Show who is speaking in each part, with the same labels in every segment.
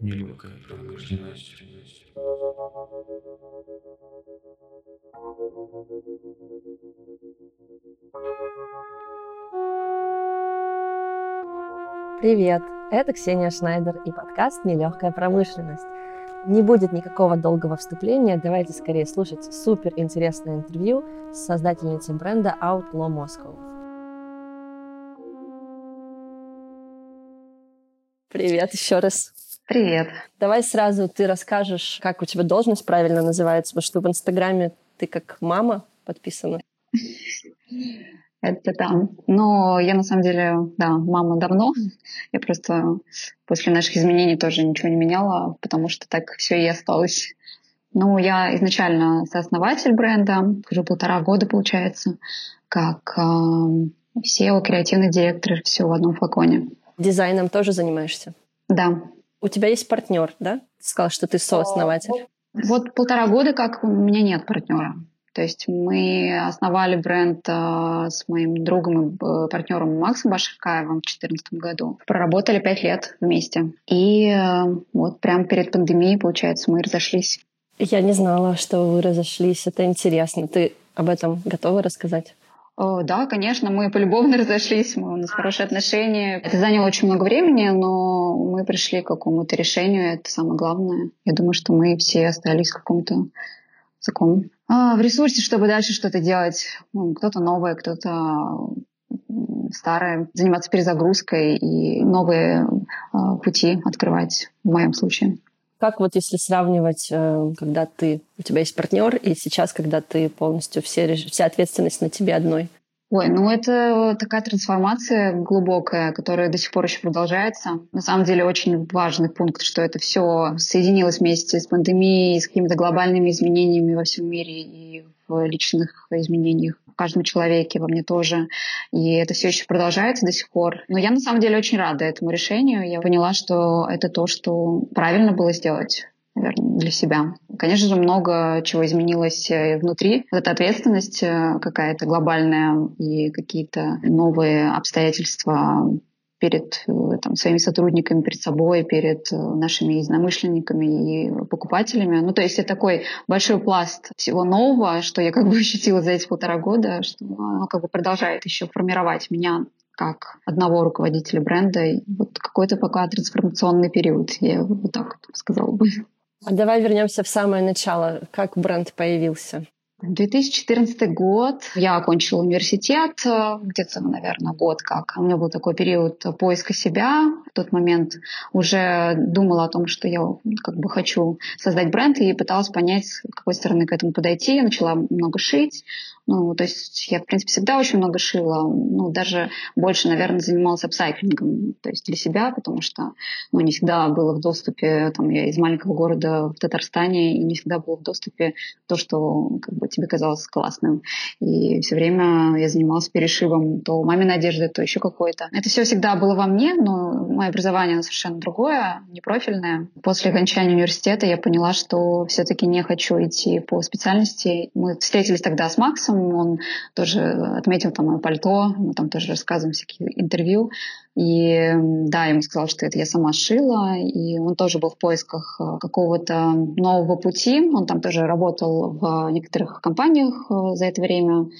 Speaker 1: Нелегкая промышленность.
Speaker 2: Привет! Это Ксения Шнайдер и подкаст «Нелегкая промышленность». Не будет никакого долгого вступления, давайте скорее слушать супер интересное интервью с создательницей бренда Outlaw Moscow. Привет еще раз.
Speaker 3: Привет.
Speaker 2: Давай сразу ты расскажешь, как у тебя должность правильно называется, потому что в Инстаграме ты как мама подписана.
Speaker 3: Это да. Но я на самом деле, да, мама давно. Я просто после наших изменений тоже ничего не меняла, потому что так все и осталось. Ну, я изначально сооснователь бренда, уже полтора года, получается, как э, SEO, креативный директор, все в одном флаконе.
Speaker 2: Дизайном тоже занимаешься?
Speaker 3: Да.
Speaker 2: У тебя есть партнер, да? Ты сказал, что ты сооснователь.
Speaker 3: Вот полтора года, как у меня нет партнера. То есть мы основали бренд э, с моим другом и э, партнером Максом Башакаевым в 2014 году. Проработали пять лет вместе. И э, вот прямо перед пандемией, получается, мы разошлись.
Speaker 2: Я не знала, что вы разошлись. Это интересно. Ты об этом готова рассказать?
Speaker 3: О, да, конечно, мы полюбовно разошлись, мы, у нас хорошие отношения. Это заняло очень много времени, но мы пришли к какому-то решению, это самое главное. Я думаю, что мы все остались в каком-то таком в ресурсе, чтобы дальше что-то делать. Ну, кто-то новое, кто-то старое, заниматься перезагрузкой и новые э, пути открывать в моем случае.
Speaker 2: Как вот если сравнивать, э, когда ты, у тебя есть партнер, и сейчас, когда ты полностью все, вся ответственность на тебе одной?
Speaker 3: Ой, ну это такая трансформация глубокая, которая до сих пор еще продолжается. На самом деле очень важный пункт, что это все соединилось вместе с пандемией, с какими-то глобальными изменениями во всем мире и в личных изменениях в каждом человеке, во мне тоже. И это все еще продолжается до сих пор. Но я на самом деле очень рада этому решению. Я поняла, что это то, что правильно было сделать наверное, для себя. Конечно же, много чего изменилось э, внутри. Эта ответственность э, какая-то глобальная и какие-то новые обстоятельства перед э, там, своими сотрудниками, перед собой, перед нашими единомышленниками и покупателями. Ну, то есть это такой большой пласт всего нового, что я как бы ощутила за эти полтора года, что оно как бы продолжает еще формировать меня как одного руководителя бренда. И вот какой-то пока трансформационный период, я вот так вот сказала бы.
Speaker 2: А давай вернемся в самое начало. Как бренд появился?
Speaker 3: 2014 год. Я окончила университет, э, где-то, наверное, год как. У меня был такой период поиска себя. В тот момент уже думала о том, что я как бы хочу создать бренд и пыталась понять, с какой стороны к этому подойти. Я начала много шить, ну, то есть я, в принципе, всегда очень много шила. Ну, даже больше, наверное, занималась апсайклингом, то есть для себя, потому что, ну, не всегда было в доступе, там, я из маленького города в Татарстане, и не всегда было в доступе то, что, как бы, тебе казалось классным. И все время я занималась перешивом то маминой одежды, то еще какой-то. Это все всегда было во мне, но мое образование совершенно другое, не профильное. После окончания университета я поняла, что все-таки не хочу идти по специальности. Мы встретились тогда с Максом, Максом, он тоже отметил там мое пальто, мы там тоже рассказываем всякие интервью. И да, ему сказал, что это я сама шила, и он тоже был в поисках э, какого-то нового пути. Он там тоже работал в некоторых компаниях э, за это время,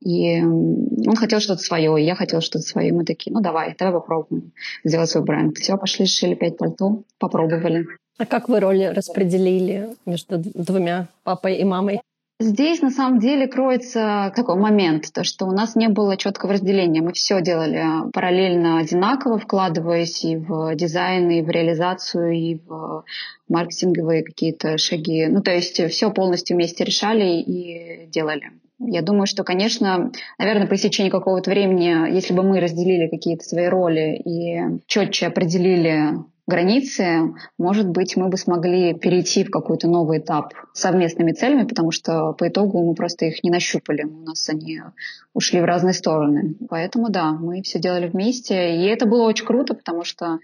Speaker 3: и он хотел что-то свое, и я хотела что-то свое. Мы такие, ну давай, давай попробуем сделать свой бренд. Все, пошли, шили пять пальто, попробовали.
Speaker 2: А как вы роли распределили между двумя, папой и мамой?
Speaker 3: Здесь на самом деле кроется такой момент, то что у нас не было четкого разделения. Мы все делали параллельно одинаково, вкладываясь и в дизайн, и в реализацию, и в маркетинговые какие-то шаги. Ну, то есть все полностью вместе решали и делали. Я думаю, что, конечно, наверное, по истечении какого-то времени, если бы мы разделили какие-то свои роли и четче определили границы, может быть, мы бы смогли перейти в какой-то новый этап совместными целями, потому что по итогу мы просто их не нащупали. У нас они ушли в разные стороны. Поэтому да, мы все делали вместе. И это было очень круто, потому что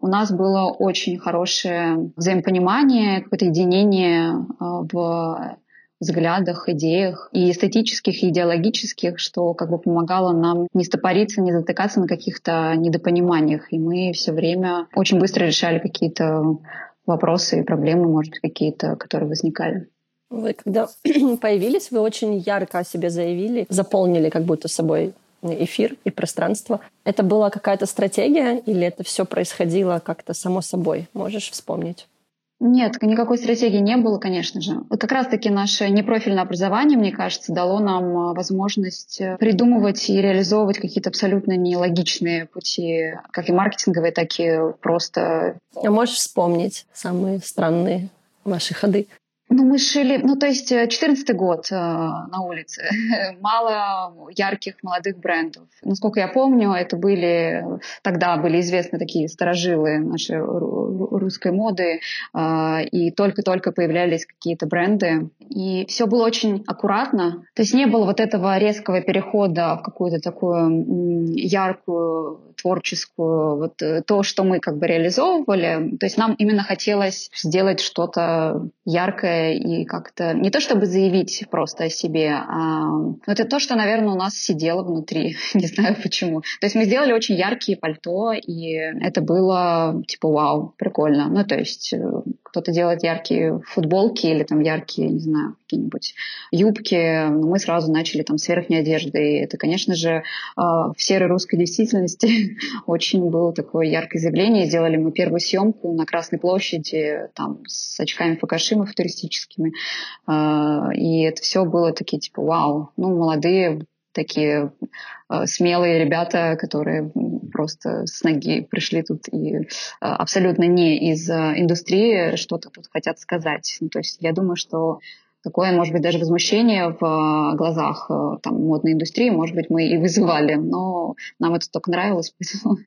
Speaker 3: у нас было очень хорошее взаимопонимание, какое-то единение э, в взглядах, идеях и эстетических, и идеологических, что как бы помогало нам не стопориться, не затыкаться на каких-то недопониманиях. И мы все время очень быстро решали какие-то вопросы и проблемы, может какие-то, которые возникали.
Speaker 2: Вы когда появились, вы очень ярко о себе заявили, заполнили как будто собой эфир и пространство. Это была какая-то стратегия или это все происходило как-то само собой? Можешь вспомнить?
Speaker 3: Нет, никакой стратегии не было, конечно же. Вот как раз-таки наше непрофильное образование, мне кажется, дало нам а, возможность э, придумывать и реализовывать какие-то абсолютно нелогичные пути, как и маркетинговые, так и просто...
Speaker 2: А можешь вспомнить самые странные ваши ходы?
Speaker 3: Ну, мы шили, ну, то есть 14 год э, на улице, мало ярких молодых брендов. Насколько я помню, это были, тогда были известны такие сторожилы нашей русской моды, э, и только-только появлялись какие-то бренды. И все было очень аккуратно, то есть не было вот этого резкого перехода в какую-то такую яркую творческую, вот э, то, что мы как бы реализовывали. То есть нам именно хотелось сделать что-то яркое и как-то не то чтобы заявить просто о себе, а это то, что, наверное, у нас сидело внутри. не знаю почему. То есть мы сделали очень яркие пальто, и это было типа вау, прикольно. Ну, то есть э, кто-то делает яркие футболки или там яркие, не знаю, какие-нибудь юбки, мы сразу начали там с верхней одежды. И это, конечно же, а, в серой русской действительности очень было такое яркое заявление. Сделали мы первую съемку на Красной площади там с очками Фукашима туристическими. А, и это все было такие типа вау, ну молодые такие э, смелые ребята, которые просто с ноги пришли тут и э, абсолютно не из э, индустрии что-то тут хотят сказать. Ну, то есть я думаю, что такое, может быть, даже возмущение в глазах там, модной индустрии, может быть, мы и вызывали, но нам это только нравилось, поэтому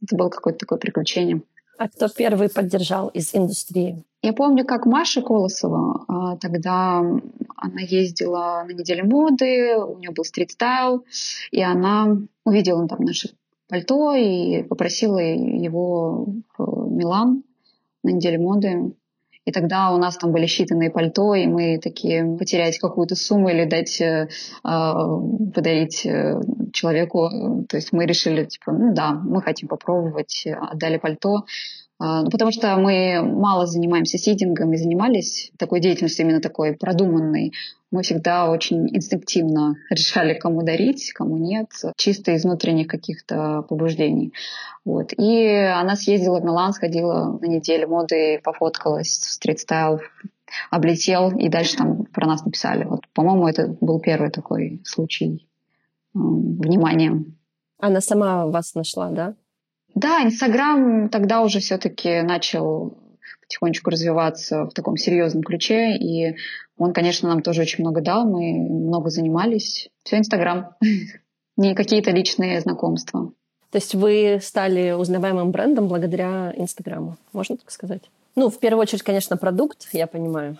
Speaker 3: это было какое-то такое приключение.
Speaker 2: А кто первый поддержал из индустрии?
Speaker 3: Я помню, как Маша Колосова, а, тогда она ездила на неделю моды, у нее был стрит-стайл, и она увидела там наше пальто и попросила его в Милан на неделю моды. И тогда у нас там были считанные пальто, и мы такие потерять какую-то сумму или дать, э, подарить э, человеку. То есть мы решили, типа, ну да, мы хотим попробовать, отдали пальто. А, ну, потому что мы мало занимаемся сидингом и занимались такой деятельностью именно такой продуманной. Мы всегда очень инстинктивно решали, кому дарить, кому нет, чисто из внутренних каких-то побуждений. Вот. И она съездила в Милан, сходила на неделю моды, пофоткалась в стрит-стайл, облетел, и дальше там про нас написали. Вот, по-моему, это был первый такой случай внимания.
Speaker 2: Она сама вас нашла, да?
Speaker 3: Да, Инстаграм тогда уже все-таки начал потихонечку развиваться в таком серьезном ключе, и он, конечно, нам тоже очень много дал, мы много занимались. Все Инстаграм, не какие-то личные знакомства.
Speaker 2: То есть вы стали узнаваемым брендом благодаря Инстаграму, можно так сказать? Ну, в первую очередь, конечно, продукт, я понимаю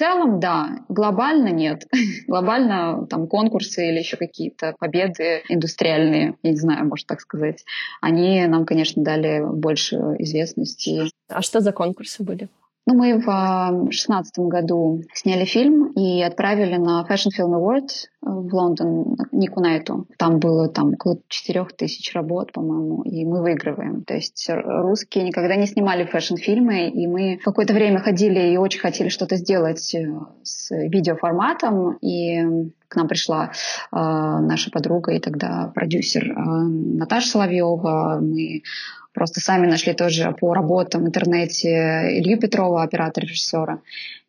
Speaker 3: целом, да, глобально нет. глобально там конкурсы или еще какие-то победы индустриальные, я не знаю, может так сказать, они нам, конечно, дали больше известности.
Speaker 2: А что за конкурсы были?
Speaker 3: Ну, мы в 2016 году сняли фильм и отправили на Fashion Film Award в Лондон Нику Найту. Там было там около 4 тысяч работ, по-моему, и мы выигрываем. То есть русские никогда не снимали фэшн-фильмы, и мы какое-то время ходили и очень хотели что-то сделать э, с видеоформатом, и к нам пришла э, наша подруга и тогда продюсер э, Наташа Соловьева. Мы Просто сами нашли тоже по работам в интернете Илью Петрова, оператора-режиссера,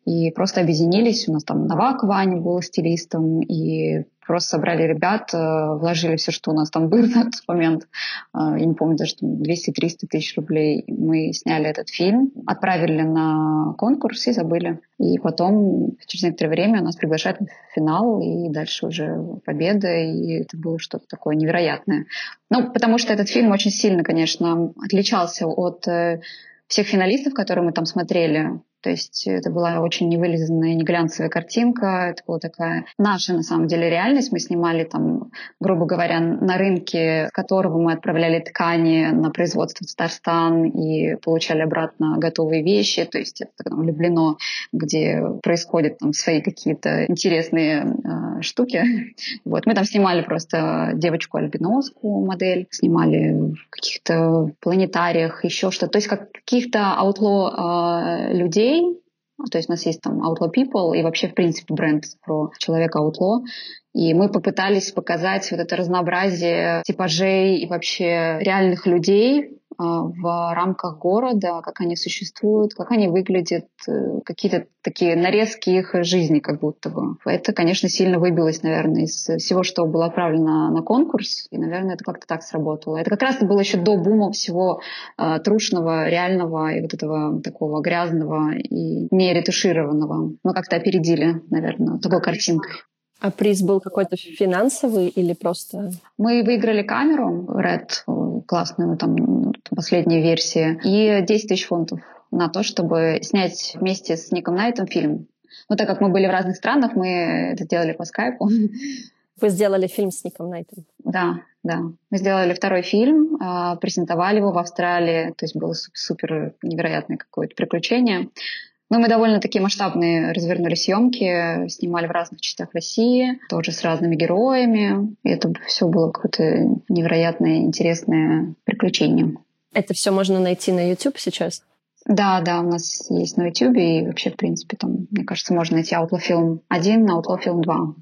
Speaker 3: и просто объединились. У нас там Навак Ваня был стилистом, и просто собрали ребят, э, вложили все, что у нас там было на тот момент. Э, я не помню, даже 200-300 тысяч рублей. Мы сняли этот фильм, отправили на конкурс и забыли. И потом, через некоторое время, нас приглашают в финал, и дальше уже победа, и это было что-то такое невероятное. Ну, потому что этот фильм очень сильно, конечно, отличался от э, всех финалистов, которые мы там смотрели. То есть это была очень невылизанная, не глянцевая картинка. Это была такая наша, на самом деле, реальность. Мы снимали там, грубо говоря, на рынке, с которого мы отправляли ткани на производство в Татарстан и получали обратно готовые вещи. То есть это там, влюблено, где происходят там свои какие-то интересные э, штуки. Вот. Мы там снимали просто девочку-альбиноску модель, снимали в каких-то планетариях, еще что-то. То есть как каких-то аутло э, людей, то есть у нас есть там Outlaw People и вообще, в принципе, бренд про человека Outlaw. И мы попытались показать вот это разнообразие типажей и вообще реальных людей в рамках города, как они существуют, как они выглядят, э, какие-то такие нарезки их жизни как будто бы. Это, конечно, сильно выбилось, наверное, из всего, что было отправлено на конкурс. И, наверное, это как-то так сработало. Это как раз было еще до бума всего э, трушного, реального и вот этого такого грязного и не ретушированного. Мы как-то опередили, наверное, такой картинкой.
Speaker 2: А приз был какой-то финансовый или просто...
Speaker 3: Мы выиграли камеру Red, классную, там, последнюю версию, и 10 тысяч фунтов на то, чтобы снять вместе с Ником Найтом фильм. Но так как мы были в разных странах, мы это делали по скайпу.
Speaker 2: Вы сделали фильм с Ником Найтом?
Speaker 3: Да, да. Мы сделали второй фильм, а, презентовали его в Австралии, то есть было супер невероятное какое-то приключение. Ну, мы довольно такие масштабные развернули съемки, снимали в разных частях России, тоже с разными героями. И это все было какое-то невероятное, интересное приключение.
Speaker 2: Это все можно найти на YouTube сейчас?
Speaker 3: Да, да, у нас есть на YouTube, и вообще, в принципе, там, мне кажется, можно найти Outlaw Film 1 на Outlaw Film 2.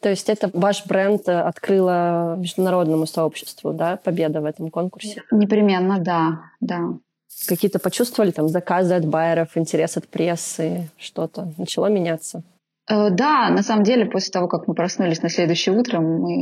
Speaker 2: То есть это ваш бренд открыла международному сообществу, да, победа в этом конкурсе?
Speaker 3: Непременно, да, да.
Speaker 2: Какие-то почувствовали там заказы от байеров, интерес от прессы, что-то начало меняться?
Speaker 3: Э, да, на самом деле, после того, как мы проснулись на следующее утро, мы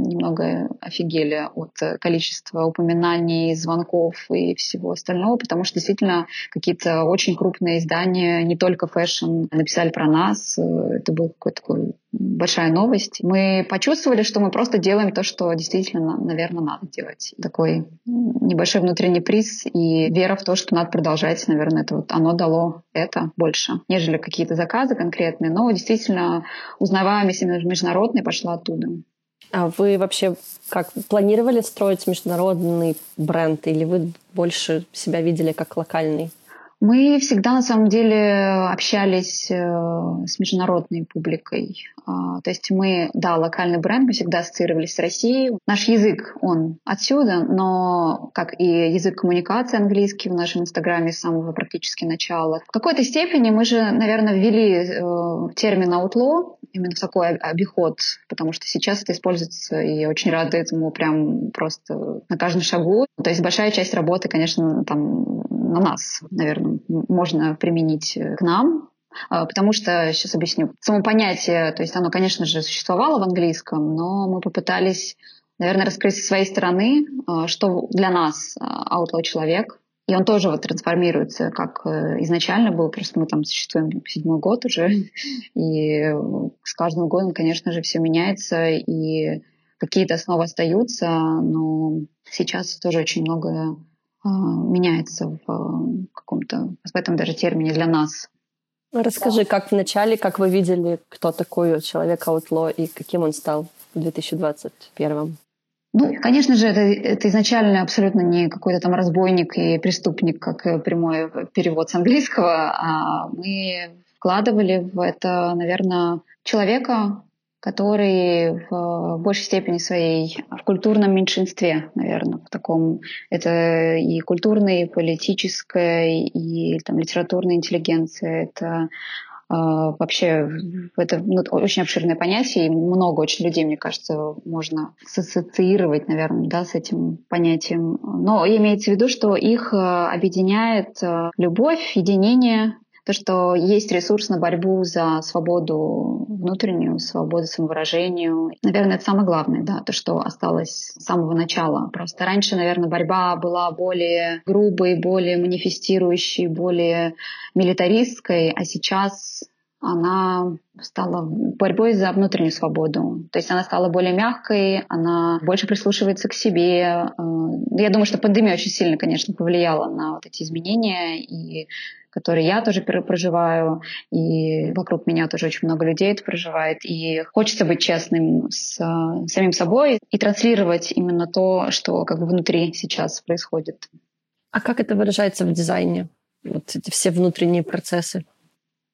Speaker 3: немного офигели от количества упоминаний, звонков и всего остального, потому что действительно какие-то очень крупные издания, не только фэшн, написали про нас. Э, это был какой-то такой большая новость. Мы почувствовали, что мы просто делаем то, что действительно, наверное, надо делать. Такой небольшой внутренний приз и вера в то, что надо продолжать, наверное, это вот оно дало это больше, нежели какие-то заказы конкретные. Но действительно узнаваемость международная пошла оттуда.
Speaker 2: А вы вообще как планировали строить международный бренд или вы больше себя видели как локальный?
Speaker 3: Мы всегда на самом деле общались э, с международной публикой. А, то есть мы, да, локальный бренд, мы всегда ассоциировались с Россией. Наш язык, он отсюда, но как и язык коммуникации английский в нашем инстаграме с самого практически начала. В какой-то степени мы же, наверное, ввели э, термин outlaw именно в такой обиход, потому что сейчас это используется, и я очень рада этому прям просто на каждом шагу. То есть большая часть работы, конечно, там на нас, наверное, можно применить к нам, а, Потому что, сейчас объясню, само понятие, то есть оно, конечно же, существовало в английском, но мы попытались, наверное, раскрыть со своей стороны, а, что для нас outlaw человек, и он тоже вот трансформируется, как э, изначально был, просто мы там существуем седьмой год уже, и с каждым годом, конечно же, все меняется, и какие-то основы остаются, но сейчас тоже очень многое а, меняется в э, каком-то, в этом даже термине для нас.
Speaker 2: Расскажи, как в начале, как вы видели, кто такой человек Аутло и каким он стал в 2021?
Speaker 3: Ну, конечно же, это, это изначально абсолютно не какой-то там разбойник и преступник, как прямой перевод с английского, а мы вкладывали в это, наверное, человека, который в большей степени своей в культурном меньшинстве, наверное, в таком это и культурная, и политическая, и там литературная интеллигенция, это э, вообще это ну, очень обширное понятие, и много очень людей, мне кажется, можно ассоциировать, наверное, да, с этим понятием. Но имеется в виду, что их э, объединяет э, любовь, единение, то, что есть ресурс на борьбу за свободу внутреннюю, свободу самовыражению. Наверное, это самое главное, да, то, что осталось с самого начала. Просто раньше, наверное, борьба была более грубой, более манифестирующей, более милитаристской, а сейчас она стала борьбой за внутреннюю свободу. То есть она стала более мягкой, она больше прислушивается к себе. Э, я думаю, что пандемия очень сильно, конечно, повлияла на вот эти изменения, и который я тоже проживаю, и вокруг меня тоже очень много людей это проживает. И хочется быть честным с самим собой и транслировать именно то, что как бы внутри сейчас происходит.
Speaker 2: А как это выражается в дизайне? Вот эти все внутренние процессы?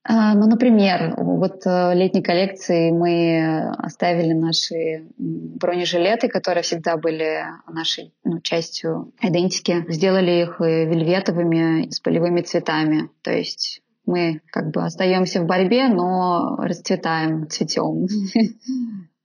Speaker 3: А, ну, например, вот э, летней коллекции мы оставили наши бронежилеты, которые всегда были нашей ну, частью идентики. Сделали их э, вельветовыми с полевыми цветами. То есть мы как бы остаемся в борьбе, но расцветаем, цветем.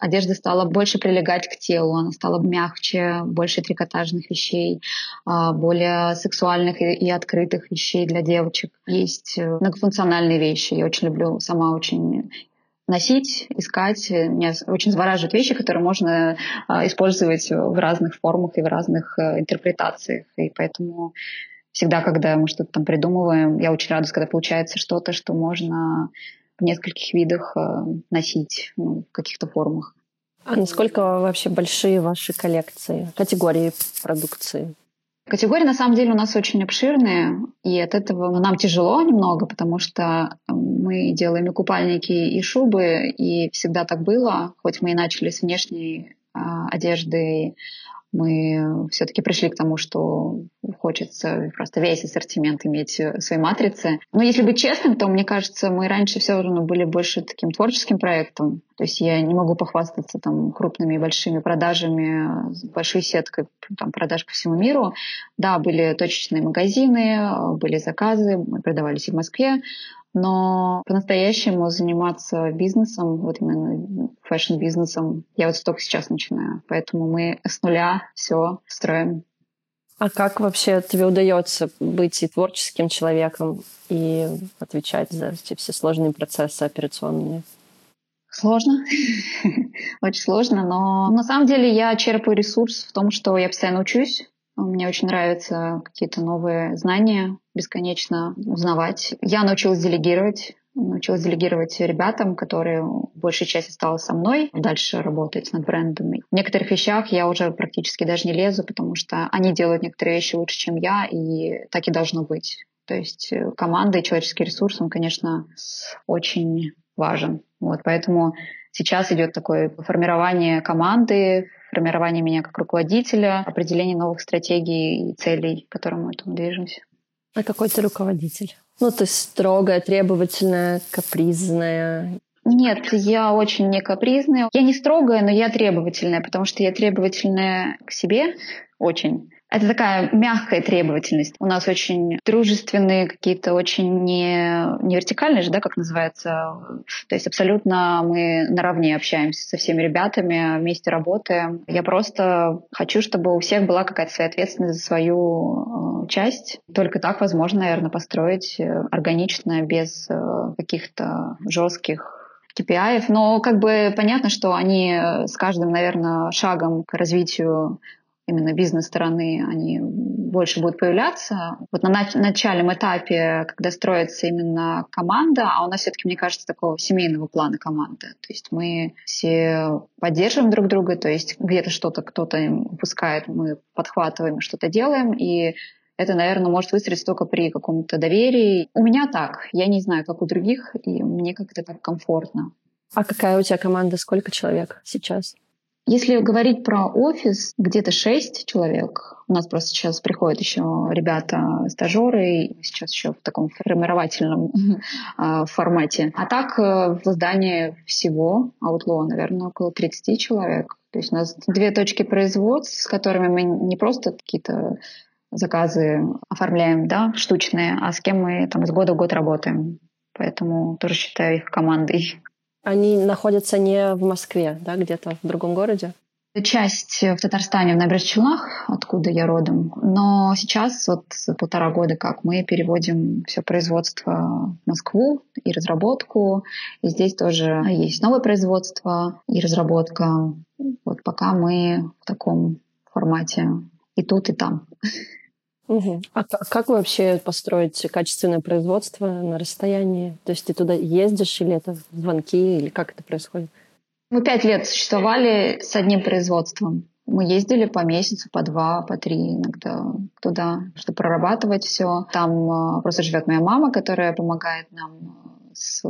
Speaker 3: Одежда стала больше прилегать к телу, она стала мягче, больше трикотажных вещей, а, более сексуальных и открытых вещей для девочек. Есть э, многофункциональные вещи. Я очень люблю сама очень носить, искать. Меня очень завораживают вещи, которые можно а, использовать в разных формах и в разных э, интерпретациях. И поэтому всегда, когда мы что-то там придумываем, я очень радуюсь, когда получается что-то, что можно в нескольких видах э, носить ну, в каких-то формах.
Speaker 2: А насколько вообще большие ваши коллекции, категории продукции?
Speaker 3: Категории на самом деле у нас очень обширные, и от этого нам тяжело немного, потому что мы делаем и купальники, и шубы, и всегда так было, хоть мы и начали с внешней а, одежды мы все-таки пришли к тому, что хочется просто весь ассортимент иметь в своей матрице. Но если быть честным, то, мне кажется, мы раньше все равно были больше таким творческим проектом. То есть я не могу похвастаться там крупными и большими продажами, большой сеткой там, продаж по всему миру. Да, были точечные магазины, были заказы, мы продавались и в Москве, но по-настоящему заниматься бизнесом, вот именно фэшн-бизнесом, я вот только сейчас начинаю. Поэтому мы с нуля все строим.
Speaker 2: А как вообще тебе удается быть и творческим человеком, и отвечать за эти все сложные процессы операционные?
Speaker 3: Сложно, очень сложно, но на самом деле я черпаю ресурс в том, что я постоянно учусь, мне очень нравятся какие-то новые знания, бесконечно узнавать. Я научилась делегировать, научилась делегировать ребятам, которые большей части стало со мной дальше работать над брендами. В некоторых вещах я уже практически даже не лезу, потому что они делают некоторые вещи лучше, чем я, и так и должно быть. То есть э, команда и человеческий ресурс, он, конечно, очень важен. Вот, поэтому сейчас идет такое формирование команды, формирование меня как руководителя, определение новых стратегий и целей, к которым мы там движемся.
Speaker 2: А какой ты руководитель? Ну, то есть строгая, требовательная, капризная.
Speaker 3: Нет, я очень не капризная. Я не строгая, но я требовательная, потому что я требовательная к себе очень. Это такая мягкая требовательность. У нас очень дружественные какие-то, очень не, не вертикальные же, да, как называется. То есть абсолютно мы наравне общаемся со всеми ребятами, вместе работаем. Я просто хочу, чтобы у всех была какая-то своя ответственность за свою э, часть. Только так возможно, наверное, построить э, органично, без э, каких-то жестких KPI, но как бы понятно, что они с каждым, наверное, шагом к развитию именно бизнес-стороны, они больше будут появляться. Вот на начальном этапе, когда строится именно команда, а у нас все-таки, мне кажется, такого семейного плана команды. То есть мы все поддерживаем друг друга, то есть где-то что-то кто-то выпускает, мы подхватываем, что-то делаем, и это, наверное, может выстроиться только при каком-то доверии. У меня так. Я не знаю, как у других, и мне как-то так комфортно.
Speaker 2: А какая у тебя команда? Сколько человек сейчас?
Speaker 3: Если говорить про офис, где-то шесть человек. У нас просто сейчас приходят еще ребята, стажеры, сейчас еще в таком формировательном а, формате. А так э, в здании всего Outlaw, наверное, около 30 человек. То есть у нас две точки производств, с которыми мы не просто какие-то заказы оформляем, да, штучные, а с кем мы там из года в год работаем. Поэтому тоже считаю их командой.
Speaker 2: Они находятся не в Москве, да, где-то в другом городе?
Speaker 3: Часть в Татарстане, в Набережных Челнах, откуда я родом. Но сейчас, вот полтора года как, мы переводим все производство в Москву и разработку. И здесь тоже есть новое производство и разработка. Вот пока мы в таком формате и тут, и там.
Speaker 2: Угу. А как вообще построить качественное производство на расстоянии? То есть ты туда ездишь или это звонки, или как это происходит?
Speaker 3: Мы пять лет существовали с одним производством. Мы ездили по месяцу, по два, по три иногда туда, чтобы прорабатывать все. Там просто живет моя мама, которая помогает нам с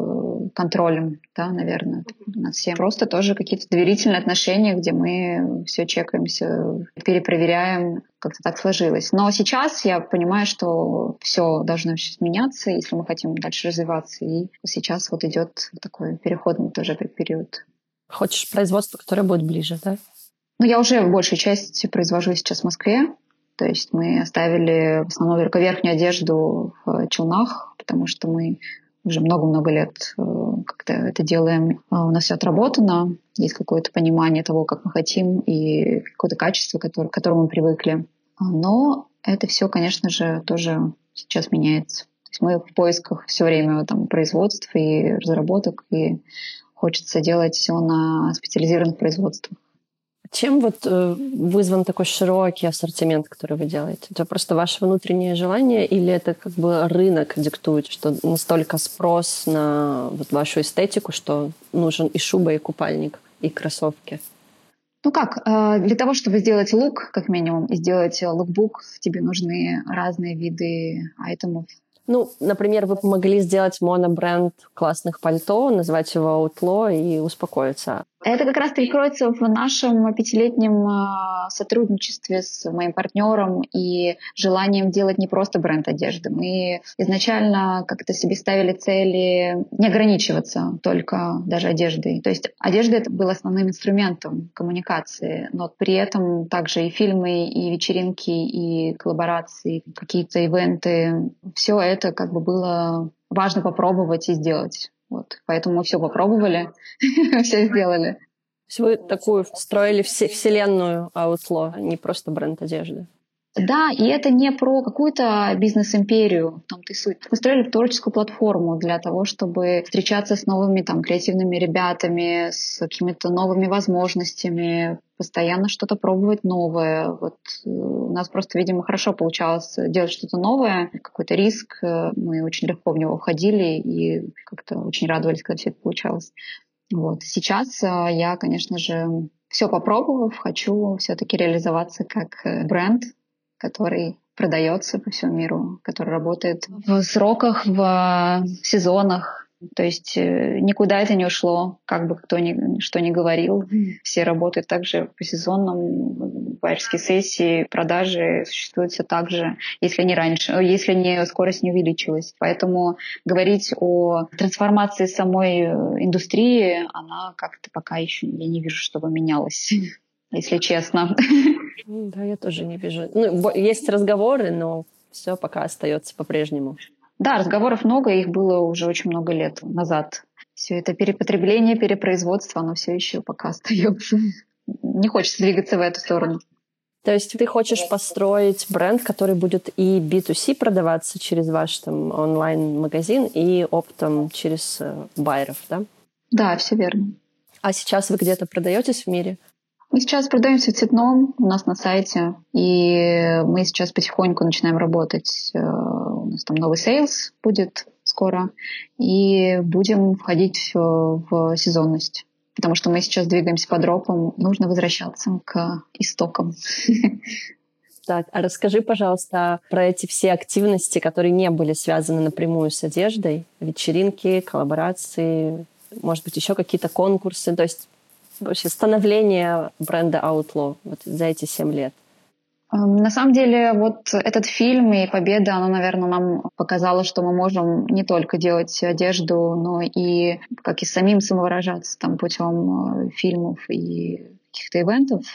Speaker 3: контролем, да, наверное, над всем. Просто тоже какие-то доверительные отношения, где мы все чекаемся, перепроверяем, как-то так сложилось. Но сейчас я понимаю, что все должно сейчас меняться, если мы хотим дальше развиваться. И сейчас вот идет такой переходный тоже период.
Speaker 2: Хочешь производство, которое будет ближе, да?
Speaker 3: Ну, я уже большую часть произвожу сейчас в Москве. То есть мы оставили в основном только верхнюю одежду в Челнах, потому что мы уже много-много лет э, как-то это делаем. А у нас все отработано, есть какое-то понимание того, как мы хотим, и какое-то качество, которое, к которому мы привыкли. Но это все, конечно же, тоже сейчас меняется. То есть мы в поисках все время там, производств и разработок, и хочется делать все на специализированных производствах.
Speaker 2: Чем вот э, вызван такой широкий ассортимент, который вы делаете? Это просто ваше внутреннее желание или это как бы рынок диктует, что настолько спрос на вот вашу эстетику, что нужен и шуба, и купальник, и кроссовки?
Speaker 3: Ну как, э, для того, чтобы сделать лук, как минимум, и сделать лукбук, тебе нужны разные виды айтемов,
Speaker 2: ну, например, вы помогли сделать монобренд классных пальто, назвать его Outlaw и успокоиться.
Speaker 3: Это как раз таки кроется в нашем пятилетнем а, сотрудничестве с моим партнером и желанием делать не просто бренд одежды. Мы изначально как-то себе ставили цели не ограничиваться только даже одеждой. То есть одежда это был основным инструментом коммуникации, но при этом также и фильмы, и вечеринки, и коллаборации, какие-то ивенты. Все это как бы было важно попробовать и сделать. Вот. Поэтому мы все попробовали, все сделали.
Speaker 2: Вы такую строили вселенную Outlaw, а не просто бренд одежды?
Speaker 3: Да, и это не про какую-то бизнес-империю, там ты суть. Мы строили творческую платформу для того, чтобы встречаться с новыми там креативными ребятами, с какими-то новыми возможностями, постоянно что-то пробовать новое. Вот э, у нас просто, видимо, хорошо получалось делать что-то новое, какой-то риск. Э, мы очень легко в него входили и как-то очень радовались, когда все это получалось. Вот. Сейчас э, я, конечно же, все попробовав, хочу все-таки реализоваться как бренд, который продается по всему миру, который работает в сроках, в сезонах, то есть э, никуда это не ушло, как бы кто ни, что ни говорил. Все работают также по сезонам, байерские сессии, продажи существуют все так же, если не раньше, э, если не скорость не увеличилась. Поэтому говорить о трансформации самой э, индустрии, она как-то пока еще я не вижу, чтобы менялась если честно.
Speaker 2: Да, я тоже не вижу. Ну, есть разговоры, но все пока остается по-прежнему.
Speaker 3: Да, разговоров много, их было уже очень много лет назад. Все это перепотребление, перепроизводство, оно все еще пока остается. Не хочется двигаться в эту сторону.
Speaker 2: То есть ты хочешь построить бренд, который будет и B2C продаваться через ваш там онлайн-магазин, и оптом через э, байеров, да?
Speaker 3: Да, все верно.
Speaker 2: А сейчас вы где-то продаетесь в мире?
Speaker 3: Мы сейчас продаемся в Цветном у нас на сайте, и мы сейчас потихоньку начинаем работать. Э, у нас там новый sales будет скоро, и будем входить в сезонность. Потому что мы сейчас двигаемся по дропам, нужно возвращаться к истокам.
Speaker 2: Так, а расскажи, пожалуйста, про эти все активности, которые не были связаны напрямую с одеждой, вечеринки, коллаборации, может быть, еще какие-то конкурсы. То есть вообще становление бренда Outlaw вот за эти семь лет?
Speaker 3: Эм, на самом деле, вот этот фильм и победа, она, наверное, нам показала, что мы можем не только делать одежду, но и как и самим самовыражаться там путем э, фильмов и каких-то ивентов.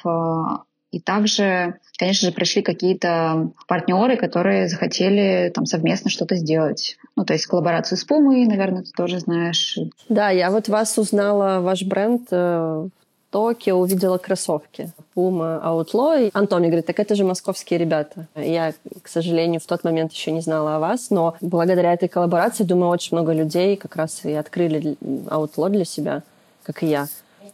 Speaker 3: И также, конечно же, пришли какие-то партнеры, которые захотели там совместно что-то сделать. Ну, то есть коллаборацию с Пумой, наверное, ты тоже знаешь.
Speaker 2: Да, я вот вас узнала, ваш бренд э, в Токио, увидела кроссовки. Puma Outlaw. Антон мне говорит, так это же московские ребята. Я, к сожалению, в тот момент еще не знала о вас, но благодаря этой коллаборации, думаю, очень много людей как раз и открыли Outlaw для себя, как и я.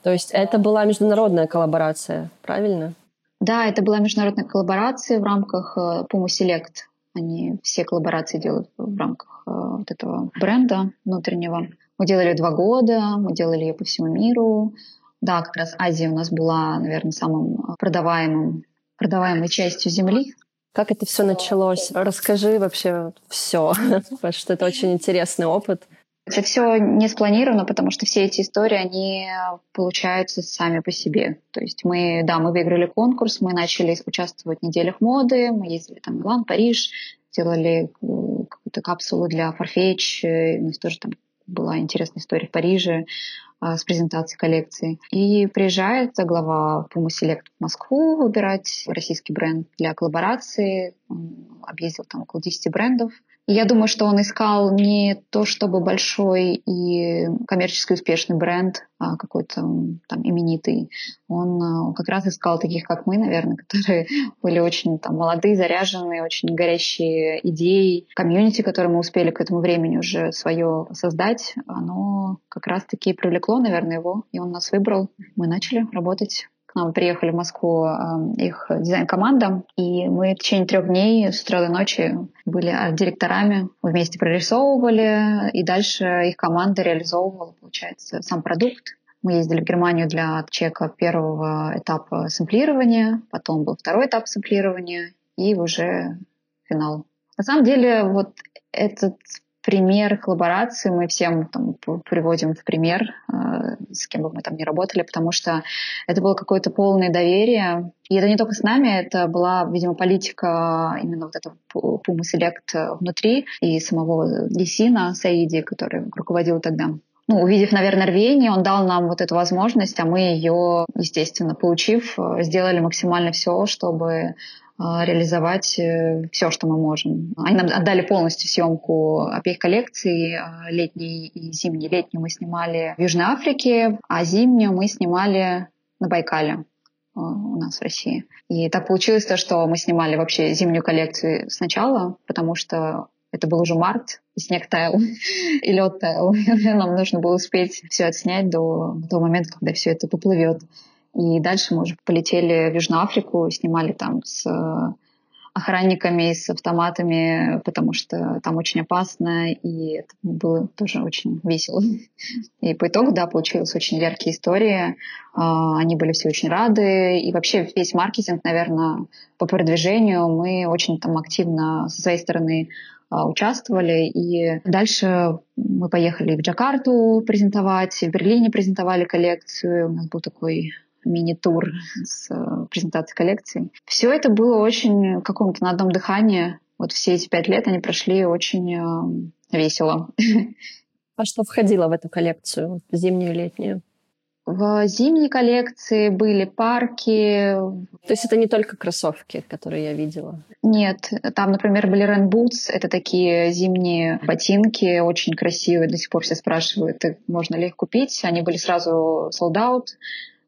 Speaker 2: То есть это была международная коллаборация, правильно?
Speaker 3: Да, это была международная коллаборация в рамках э, Puma Select. Они все коллаборации делают в рамках э, вот этого бренда внутреннего. Мы делали два года, мы делали ее по всему миру. Да, как раз Азия у нас была, наверное, самым продаваемым, продаваемой частью земли.
Speaker 2: Как это все началось? Расскажи вообще все, потому что это очень интересный опыт.
Speaker 3: Это все не спланировано, потому что все эти истории, они получаются сами по себе. То есть мы, да, мы выиграли конкурс, мы начали участвовать в неделях моды, мы ездили там в Милан, Париж, делали э, какую-то капсулу для Farfetch, у нас тоже там была интересная история в Париже а, с презентацией коллекции. И приезжает глава Puma Select в Москву выбирать российский бренд для коллаборации. Он объездил там около 10 брендов. Я думаю, что он искал не то, чтобы большой и коммерчески успешный бренд, а какой-то там именитый. Он а, как раз искал таких, как мы, наверное, которые были очень там молодые, заряженные, очень горящие идеей. Комьюнити, которое мы успели к этому времени уже свое создать, оно как раз-таки привлекло, наверное, его, и он нас выбрал. Мы начали работать нам приехали в Москву их дизайн-команда, и мы в течение трех дней с утра до ночи были директорами, вместе прорисовывали, и дальше их команда реализовывала, получается, сам продукт. Мы ездили в Германию для чека первого этапа сэмплирования, потом был второй этап сэмплирования и уже финал. На самом деле, вот этот пример коллаборации мы всем там, приводим в пример, э, с кем бы мы там ни работали, потому что это было какое-то полное доверие. И это не только с нами, это была, видимо, политика именно вот этого Puma Select внутри и самого Лисина Саиди, который руководил тогда ну, увидев, наверное, рвение, он дал нам вот эту возможность, а мы ее, естественно, получив, э, сделали максимально все, чтобы реализовать э, все, что мы можем. Они нам отдали полностью съемку обеих коллекций. А, летний и зимний. Летнюю мы снимали в Южной Африке, а зимнюю мы снимали на Байкале у нас в России. И так получилось то, что мы снимали вообще зимнюю коллекцию сначала, потому что это был уже март, и снег таял, и лед таял. Нам нужно было успеть все отснять до того момента, когда все это поплывет. И дальше мы уже полетели в Южную Африку, снимали там с э, охранниками, с автоматами, потому что там очень опасно, и это было тоже очень весело. И по итогу, да, получилась очень яркие истории. А, они были все очень рады. И вообще весь маркетинг, наверное, по продвижению мы очень там активно со своей стороны а, участвовали. И дальше мы поехали в Джакарту презентовать, в Берлине презентовали коллекцию. У нас был такой мини-тур с э, презентацией коллекции. Все это было очень каком-то на одном дыхании. Вот все эти пять лет они прошли очень э, весело.
Speaker 2: А что входило в эту коллекцию, зимнюю и летнюю?
Speaker 3: В зимней коллекции были парки.
Speaker 2: То есть это не только кроссовки, которые я видела?
Speaker 3: Нет, там, например, были Rain Boots. Это такие зимние ботинки, очень красивые. До сих пор все спрашивают, можно ли их купить. Они были сразу sold out.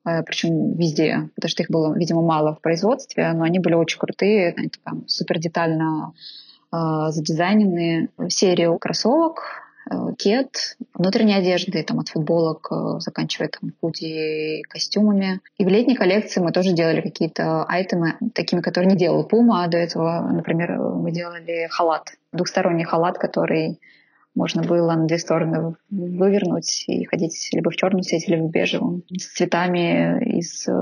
Speaker 3: Э, причем везде, потому что их было, видимо, мало в производстве, но они были очень крутые, они там супер детально э, задизайненные. Серию кроссовок, э, кет, внутренней одежды, там от футболок, заканчивая там худи, костюмами. И в летней коллекции мы тоже делали какие-то айтемы, такими, которые не делал Puma. До этого, например, мы делали халат, двухсторонний халат, который можно было на две стороны вывернуть и ходить либо в черном цвете, либо в бежевом, с цветами из э,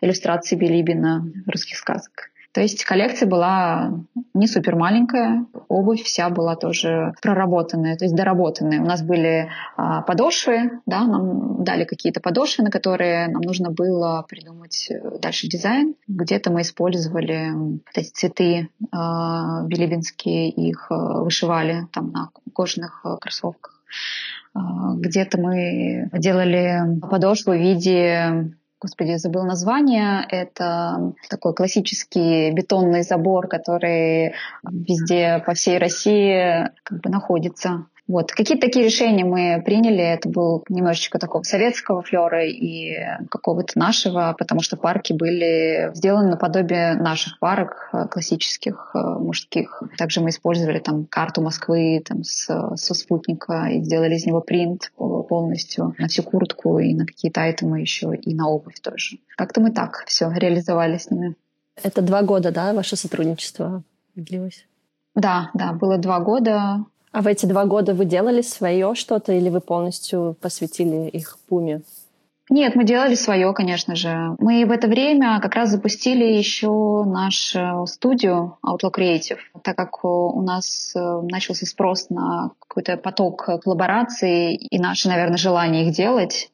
Speaker 3: иллюстраций Билибина русских сказок. То есть коллекция была не супер маленькая, обувь вся была тоже проработанная, то есть доработанная. У нас были а, подошвы, да, нам дали какие-то подошвы, на которые нам нужно было придумать э, дальше дизайн. Где-то мы использовали вот эти цветы а, билибинские, их э, вышивали там на кожаных э, кроссовках. А, где-то мы делали подошву в виде господи, я забыла название, это такой классический бетонный забор, который везде по всей России как бы находится. Вот. Какие-то такие решения мы приняли. Это был немножечко такого советского флера и какого-то нашего, потому что парки были сделаны наподобие наших парок э, классических э, мужских. Также мы использовали там карту Москвы там, с, со спутника и сделали из него принт полностью на всю куртку и на какие-то айтемы еще, и на обувь тоже. Как-то мы так все реализовали с ними.
Speaker 2: Это два года, да, ваше сотрудничество длилось?
Speaker 3: Да, да, было два года.
Speaker 2: А в эти два года вы делали свое что-то или вы полностью посвятили их Пуме?
Speaker 3: Нет, мы делали свое, конечно же. Мы в это время как раз запустили еще нашу студию Outlook Creative, так как у нас э, начался спрос на какой-то поток коллабораций и наше, наверное, желание их делать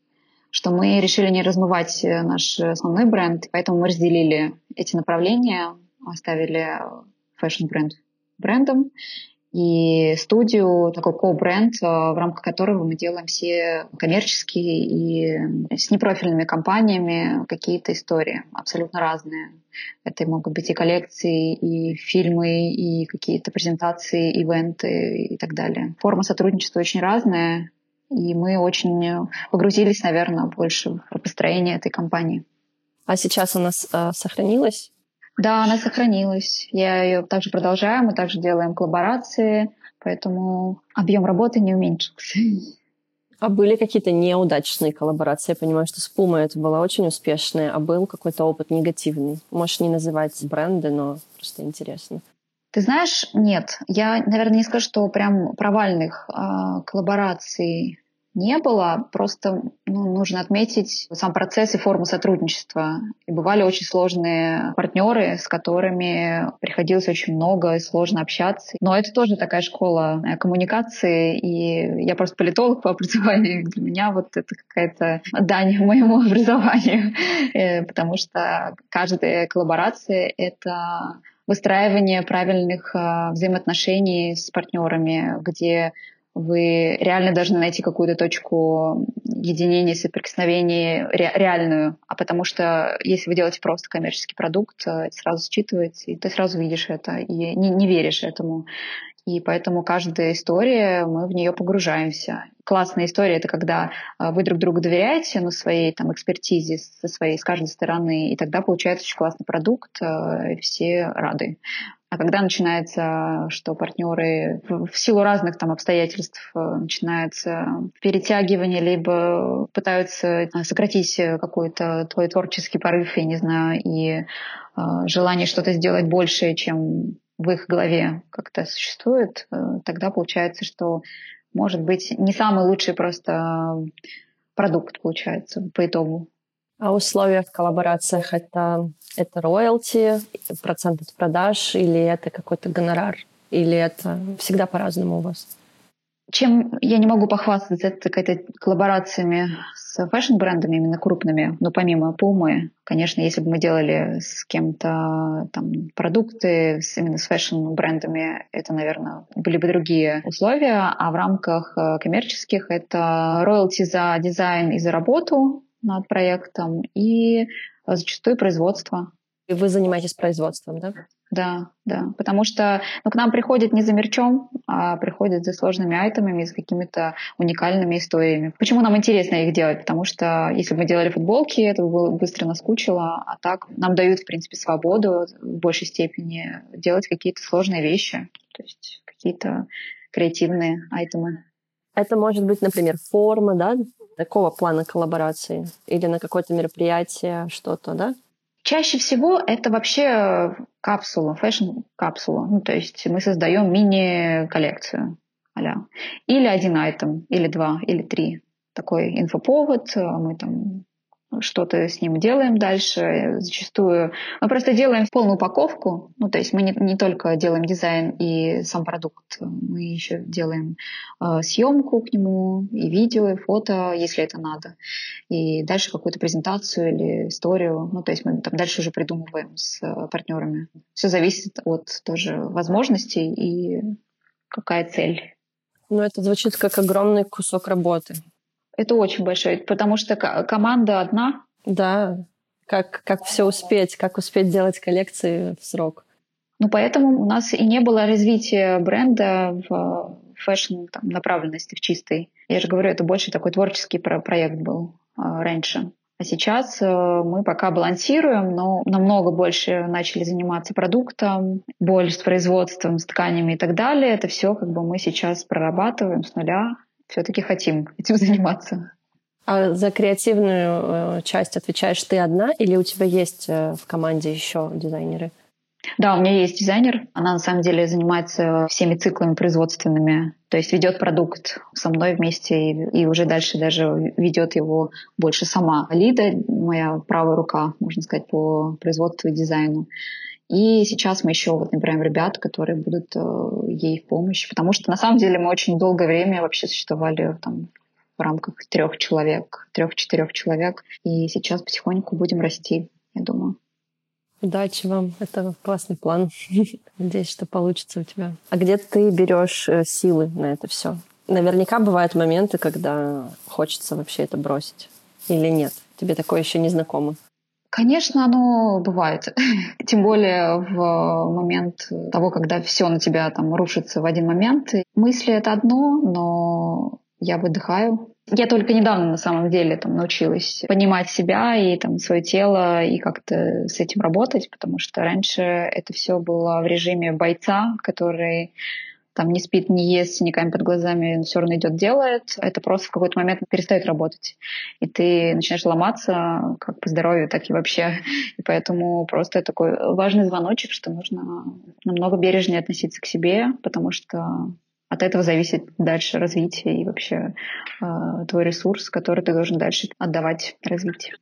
Speaker 3: что мы решили не размывать э, наш основной бренд, поэтому мы разделили эти направления, оставили фэшн-бренд брендом и студию, такой ко-бренд, э, в рамках которого мы делаем все коммерческие и с непрофильными компаниями какие-то истории абсолютно разные. Это могут быть и коллекции, и фильмы, и какие-то презентации, ивенты и так далее. Форма сотрудничества очень разная, и мы очень погрузились, наверное, больше в построение этой компании.
Speaker 2: А сейчас она э, сохранилась?
Speaker 3: Да, она сохранилась. Я ее также продолжаю, мы также делаем коллаборации, поэтому объем работы не уменьшился.
Speaker 2: А были какие-то неудачные коллаборации? Я понимаю, что с Puma это было очень успешное, а был какой-то опыт негативный? Можешь не называть бренды, но просто интересно.
Speaker 3: Ты знаешь, нет. Я, наверное, не скажу, что прям провальных э, коллабораций не было. Просто ну, нужно отметить сам процесс и форму сотрудничества. И бывали очень сложные партнеры, с которыми приходилось очень много и сложно общаться. Но это тоже такая школа э, коммуникации. И я просто политолог по образованию. Для меня вот это какая-то дань моему образованию. Э, потому что каждая коллаборация — это выстраивание правильных э, взаимоотношений с партнерами, где вы реально должны найти какую-то точку единения, соприкосновения ре- реальную. А потому что если вы делаете просто коммерческий продукт, э, это сразу считывается, и ты сразу видишь это, и не, не веришь этому. И поэтому каждая история, мы в нее погружаемся. Классная история — это когда э, вы друг другу доверяете, ну, своей там экспертизе со своей, с каждой стороны, и тогда получается очень классный продукт, э, все рады. А когда начинается, что партнеры в силу разных там обстоятельств э, начинается перетягивание, либо пытаются э, сократить какой-то твой творческий порыв, я не знаю, и э, желание что-то сделать больше, чем в их голове как-то существует, тогда получается, что может быть не самый лучший просто продукт получается по итогу.
Speaker 2: А условия в коллаборациях это, это роялти, процент от продаж, или это какой-то гонорар, или это всегда по-разному у вас?
Speaker 3: Чем я не могу похвастаться, это какая-то коллаборациями с фэшн-брендами, именно крупными, но помимо Puma, конечно, если бы мы делали с кем-то там продукты с, именно с фэшн-брендами, это, наверное, были бы другие условия, а в рамках э, коммерческих это роялти за дизайн и за работу, над проектом и э, зачастую производство.
Speaker 2: И вы занимаетесь производством, да?
Speaker 3: Да, да. Потому что ну, к нам приходят не за мерчом, а приходят за сложными айтемами, за какими-то уникальными историями. Почему нам интересно их делать? Потому что если бы мы делали футболки, это бы быстро наскучило, а так нам дают, в принципе, свободу в большей степени делать какие-то сложные вещи, то есть какие-то креативные айтемы.
Speaker 2: Это может быть, например, форма, да, такого плана коллаборации? Или на какое-то мероприятие что-то, да?
Speaker 3: Чаще всего это вообще капсула, фэшн-капсула. Ну, то есть мы создаем мини-коллекцию. а Или один item, или два, или три. Такой инфоповод, мы там что-то с ним делаем дальше. Зачастую мы просто делаем полную упаковку. Ну, то есть мы не, не только делаем дизайн и сам продукт, мы еще делаем э, съемку к нему, и видео, и фото, если это надо. И дальше какую-то презентацию или историю. Ну, то есть мы там дальше уже придумываем с э, партнерами. Все зависит от тоже возможностей и какая цель.
Speaker 2: Ну, это звучит как огромный кусок работы.
Speaker 3: Это очень большой, потому что команда одна.
Speaker 2: Да, как, как все успеть, как успеть делать коллекции в срок.
Speaker 3: Ну, поэтому у нас и не было развития бренда в фэшн там, направленности, в чистой. Я же говорю, это больше такой творческий про проект был э, раньше. А сейчас э, мы пока балансируем, но намного больше начали заниматься продуктом, больше с производством, с тканями и так далее. Это все как бы мы сейчас прорабатываем с нуля все-таки хотим этим заниматься.
Speaker 2: А за креативную э, часть отвечаешь ты одна или у тебя есть э, в команде еще дизайнеры?
Speaker 3: Да, у меня есть дизайнер. Она на самом деле занимается всеми циклами производственными. То есть ведет продукт со мной вместе и, и уже дальше даже ведет его больше сама. Лида, моя правая рука, можно сказать, по производству и дизайну. И сейчас мы еще вот набираем ребят, которые будут э, ей в помощь. Потому что на самом деле мы очень долгое время вообще существовали там, в рамках трех человек, трех-четырех человек. И сейчас потихоньку будем расти, я думаю.
Speaker 2: Удачи вам. Это классный план. Надеюсь, что получится у тебя. А где ты берешь э, силы на это все? Наверняка бывают моменты, когда хочется вообще это бросить. Или нет? Тебе такое еще не знакомо?
Speaker 3: Конечно, оно бывает. Тем более в момент того, когда все на тебя там рушится в один момент. Мысли это одно, но я выдыхаю. Я только недавно на самом деле там научилась понимать себя и там свое тело и как-то с этим работать, потому что раньше это все было в режиме бойца, который там не спит, не ест, синяками под глазами, но все равно идет, делает, это просто в какой-то момент перестает работать. И ты начинаешь ломаться как по здоровью, так и вообще. И поэтому просто такой важный звоночек, что нужно намного бережнее относиться к себе, потому что от этого зависит дальше развитие и вообще э, твой ресурс, который ты должен дальше отдавать развитию.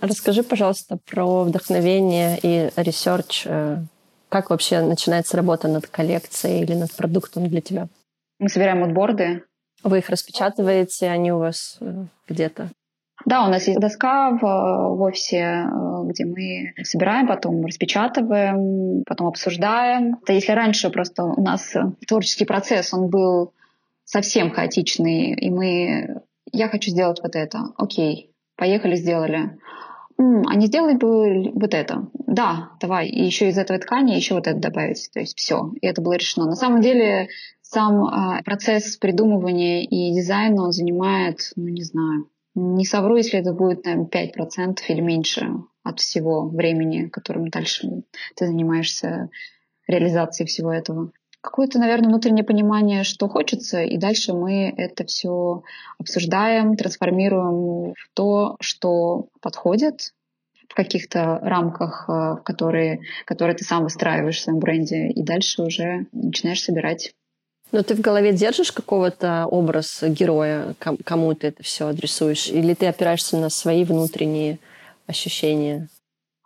Speaker 2: Расскажи, пожалуйста, про вдохновение и research э, как вообще начинается работа над коллекцией или над продуктом для тебя?
Speaker 3: Мы собираем мудборды.
Speaker 2: Вы их распечатываете, они у вас э, где-то?
Speaker 3: Да, у нас есть доска в, в офисе, э, где мы собираем, потом распечатываем, потом обсуждаем. Это если раньше просто у нас творческий процесс, он был совсем хаотичный, и мы... Я хочу сделать вот это. Окей, поехали, сделали а не сделай бы вот это. Да, давай, и еще из этой ткани еще вот это добавить. То есть все, и это было решено. На самом деле сам э, процесс придумывания и дизайна, он занимает, ну не знаю, не совру, если это будет, наверное, 5% или меньше от всего времени, которым дальше ты занимаешься реализацией всего этого какое-то, наверное, внутреннее понимание, что хочется, и дальше мы это все обсуждаем, трансформируем в то, что подходит в каких-то рамках, э, которые, которые ты сам выстраиваешь в своем бренде, и дальше уже начинаешь собирать.
Speaker 2: Но ты в голове держишь какого-то образ героя, кому ты это все адресуешь, или ты опираешься на свои внутренние ощущения?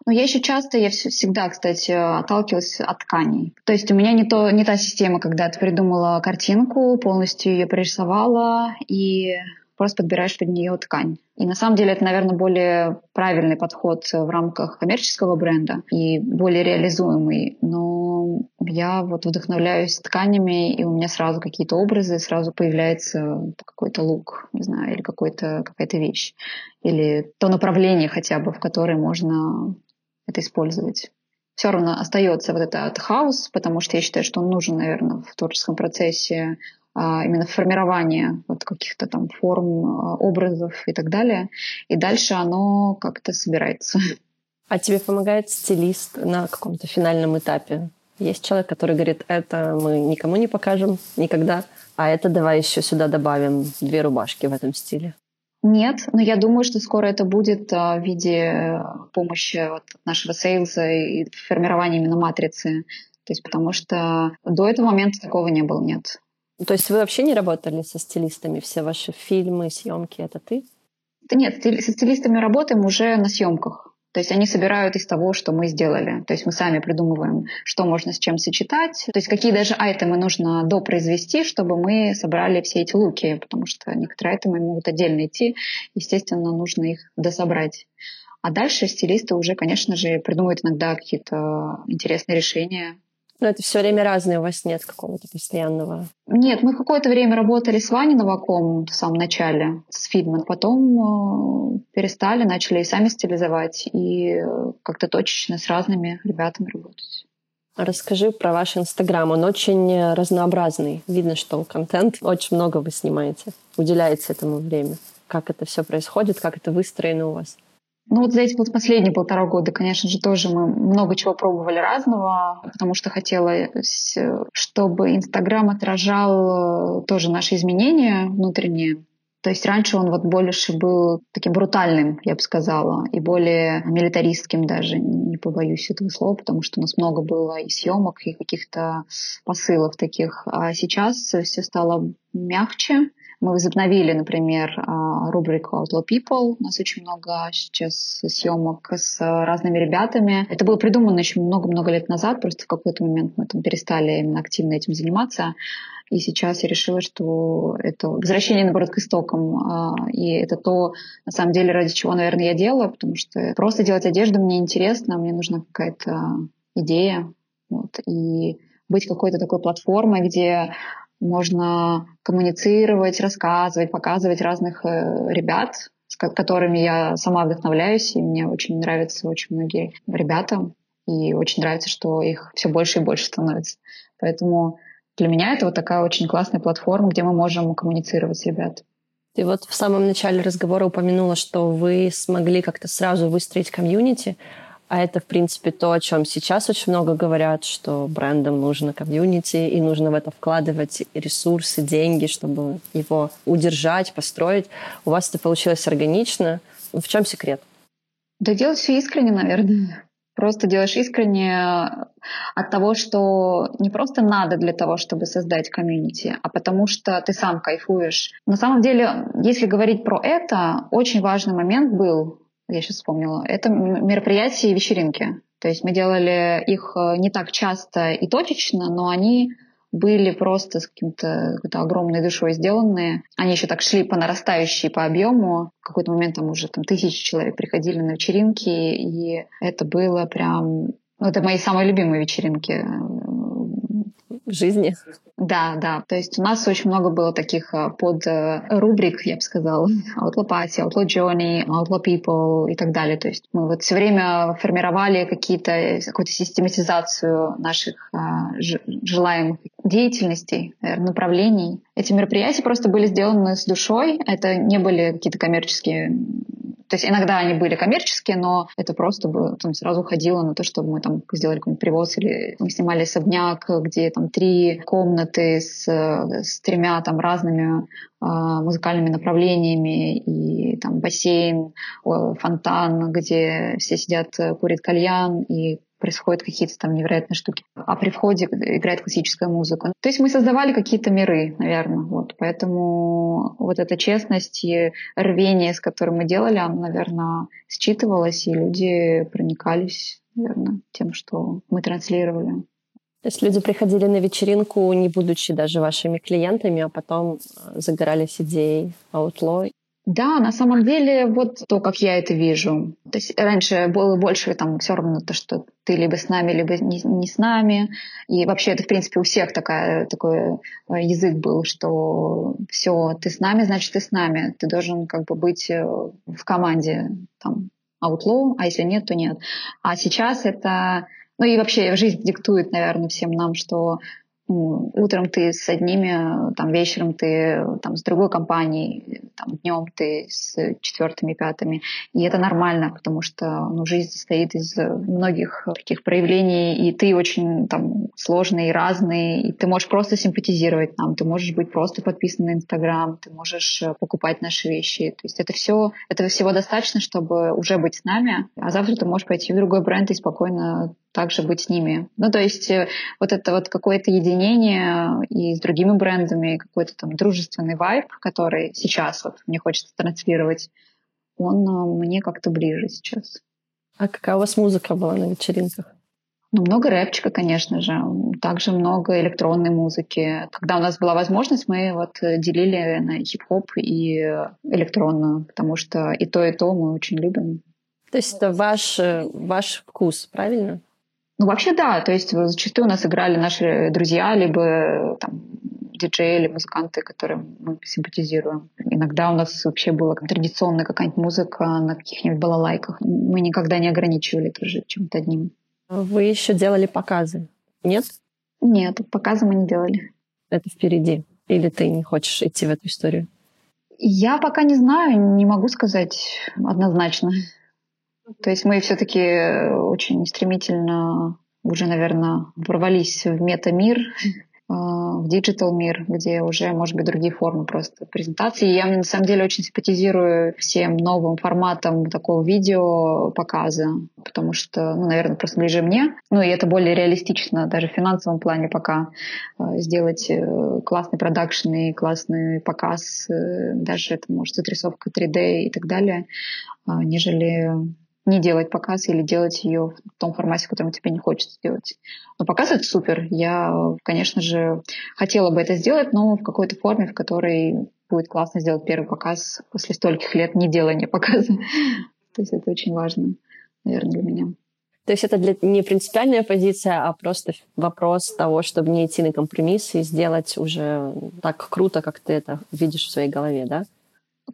Speaker 3: Но я еще часто, я всегда, кстати, отталкивалась от тканей. То есть у меня не, то, не та система, когда ты придумала картинку, полностью ее прорисовала и просто подбираешь под нее ткань. И на самом деле это, наверное, более правильный подход в рамках коммерческого бренда и более реализуемый. Но я вот вдохновляюсь тканями, и у меня сразу какие-то образы, сразу появляется какой-то лук, не знаю, или какой-то, какая-то вещь. Или то направление хотя бы, в которое можно это использовать. Все равно остается вот этот хаос, потому что я считаю, что он нужен, наверное, в творческом процессе а, именно формирование вот каких-то там форм, а, образов и так далее. И дальше оно как-то собирается.
Speaker 2: А тебе помогает стилист на каком-то финальном этапе? Есть человек, который говорит, это мы никому не покажем никогда, а это давай еще сюда добавим две рубашки в этом стиле.
Speaker 3: Нет, но я думаю, что скоро это будет а, в виде э, помощи от нашего сейлза и формирования именно матрицы. То есть потому что до этого момента такого не было, нет.
Speaker 2: То есть вы вообще не работали со стилистами? Все ваши фильмы, съемки — это ты?
Speaker 3: Да нет, со стилистами работаем уже на съемках. То есть они собирают из того, что мы сделали. То есть мы сами придумываем, что можно с чем сочетать. То есть какие даже айтемы нужно допроизвести, чтобы мы собрали все эти луки, потому что некоторые айтемы могут отдельно идти. Естественно, нужно их дособрать. А дальше стилисты уже, конечно же, придумывают иногда какие-то интересные решения,
Speaker 2: но это все время разное, у вас нет какого-то постоянного.
Speaker 3: Нет, мы какое-то время работали с Ваней Новаком в самом начале, с фильмом. Потом э, перестали, начали и сами стилизовать, и как-то точечно с разными ребятами работать.
Speaker 2: Расскажи про ваш Инстаграм. Он очень разнообразный. Видно, что контент очень много вы снимаете, уделяете этому время. Как это все происходит, как это выстроено у вас?
Speaker 3: Ну вот за эти последние полтора года, конечно же, тоже мы много чего пробовали разного, потому что хотелось, чтобы Инстаграм отражал э, тоже наши изменения внутренние. То есть раньше он вот больше был таким брутальным, я бы сказала, и более милитаристским даже, не побоюсь этого слова, потому что у нас много было и съемок, и каких-то посылов таких. А сейчас все стало мягче, мы возобновили, например, а, рубрику Outlaw People. У нас очень много сейчас съемок с разными ребятами. Это было придумано еще много-много лет назад, просто в какой-то момент мы там перестали именно активно этим заниматься. И сейчас я решила, что это возвращение, наоборот, к истокам. А, и это то, на самом деле, ради чего, наверное, я делаю, потому что просто делать одежду мне интересно, мне нужна какая-то идея. Вот, и быть какой-то такой платформой, где можно коммуницировать, рассказывать, показывать разных э, ребят, с которыми я сама вдохновляюсь, и мне очень нравятся очень многие ребята, и очень нравится, что их все больше и больше становится. Поэтому для меня это вот такая очень классная платформа, где мы можем коммуницировать с ребятами.
Speaker 2: Ты вот в самом начале разговора упомянула, что вы смогли как-то сразу выстроить комьюнити. А это, в принципе, то, о чем сейчас очень много говорят, что брендам нужно комьюнити, и нужно в это вкладывать ресурсы, деньги, чтобы его удержать, построить. У вас это получилось органично. В чем секрет?
Speaker 3: Да делать все искренне, наверное. Просто делаешь искренне от того, что не просто надо для того, чтобы создать комьюнити, а потому что ты сам кайфуешь. На самом деле, если говорить про это, очень важный момент был я сейчас вспомнила, это мероприятия и вечеринки. То есть мы делали их э, не так часто и точечно, но они были просто с каким-то какой-то огромной душой сделанные. Они еще так шли по нарастающей по объему. В какой-то момент там уже там тысячи человек приходили на вечеринки, и это было прям... Ну, это мои самые любимые вечеринки
Speaker 2: в жизни.
Speaker 3: Да, да. То есть у нас очень много было таких а, под э, рубрик, я бы сказала. Outlaw Party, Outlaw Journey, Outlaw People и так далее. То есть мы вот все время формировали какие-то, какую-то систематизацию наших желаемых деятельностей, направлений. Эти мероприятия просто были сделаны с душой. Это не были какие-то коммерческие то есть иногда они были коммерческие, но это просто бы там сразу уходило на то, чтобы мы там сделали какой-нибудь привоз или мы снимали особняк, где там три комнаты с, с тремя там разными э, музыкальными направлениями и там бассейн, фонтан, где все сидят, курят кальян и происходят какие-то там невероятные штуки. А при входе играет классическая музыка. То есть мы создавали какие-то миры, наверное. Вот. Поэтому вот эта честность и рвение, с которым мы делали, оно, наверное, считывалось, и люди проникались, наверное, тем, что мы транслировали.
Speaker 2: То есть люди приходили на вечеринку, не будучи даже вашими клиентами, а потом э, загорались идеей Outlaw
Speaker 3: да, на самом деле, вот то, как я это вижу. То есть раньше было больше там все равно то, что ты либо с нами, либо не, не с нами. И вообще это, в принципе, у всех такая, такой э, язык был, что все, ты с нами, значит, ты с нами. Ты должен как бы быть э, в команде там outlaw, а если нет, то нет. А сейчас это... Ну и вообще жизнь диктует, наверное, всем нам, что утром ты с одними, там вечером ты там с другой компанией, там днем ты с четвертыми, пятыми. И это нормально, потому что ну, жизнь состоит из многих таких проявлений, и ты очень там сложный и разный, и ты можешь просто симпатизировать нам, ты можешь быть просто подписан на Инстаграм, ты можешь э, покупать наши вещи. То есть это все, этого всего достаточно, чтобы уже быть с нами, а завтра ты можешь пойти в другой бренд и спокойно также быть с ними. Ну, то есть э, вот это вот какое-то единение и с другими брендами, какой-то там дружественный вайб, который сейчас вот мне хочется транслировать, он э, мне как-то ближе сейчас.
Speaker 2: А какая у вас музыка была на вечеринках?
Speaker 3: Ну, много рэпчика, конечно же. Также много электронной музыки. Когда у нас была возможность, мы вот делили на хип-хоп и электронную, потому что и то, и то мы очень любим.
Speaker 2: То есть это ваш, э, ваш вкус, правильно?
Speaker 3: Ну, вообще, да. То есть зачастую у нас играли наши друзья, либо там диджеи или музыканты, которым мы симпатизируем. Иногда у нас вообще была традиционная какая-нибудь музыка на каких-нибудь балалайках. Мы никогда не ограничивали тоже чем-то одним.
Speaker 2: Вы еще делали показы, нет?
Speaker 3: Нет, показы мы не делали.
Speaker 2: Это впереди. Или ты не хочешь идти в эту историю?
Speaker 3: Я пока не знаю, не могу сказать однозначно. То есть мы все-таки очень стремительно уже, наверное, ворвались в метамир. А, в диджитал мир, где уже, может быть, другие формы просто презентации. Я на самом деле очень симпатизирую всем новым форматам такого видео показа, потому что, ну, наверное, просто ближе мне. Ну, и это более реалистично даже в финансовом плане пока э, сделать э, классный продакшн и классный показ, э, даже это может отрисовка 3D и так далее, нежели не делать показ или делать ее в том формате, в котором тебе не хочется делать. Но показ это супер. Я, конечно же, хотела бы это сделать, но в какой-то форме, в которой будет классно сделать первый показ после стольких лет не делания показа. То есть это очень важно, наверное, для меня.
Speaker 2: То есть это для, не принципиальная позиция, а просто вопрос того, чтобы не идти на компромиссы и сделать уже так круто, как ты это видишь в своей голове, да?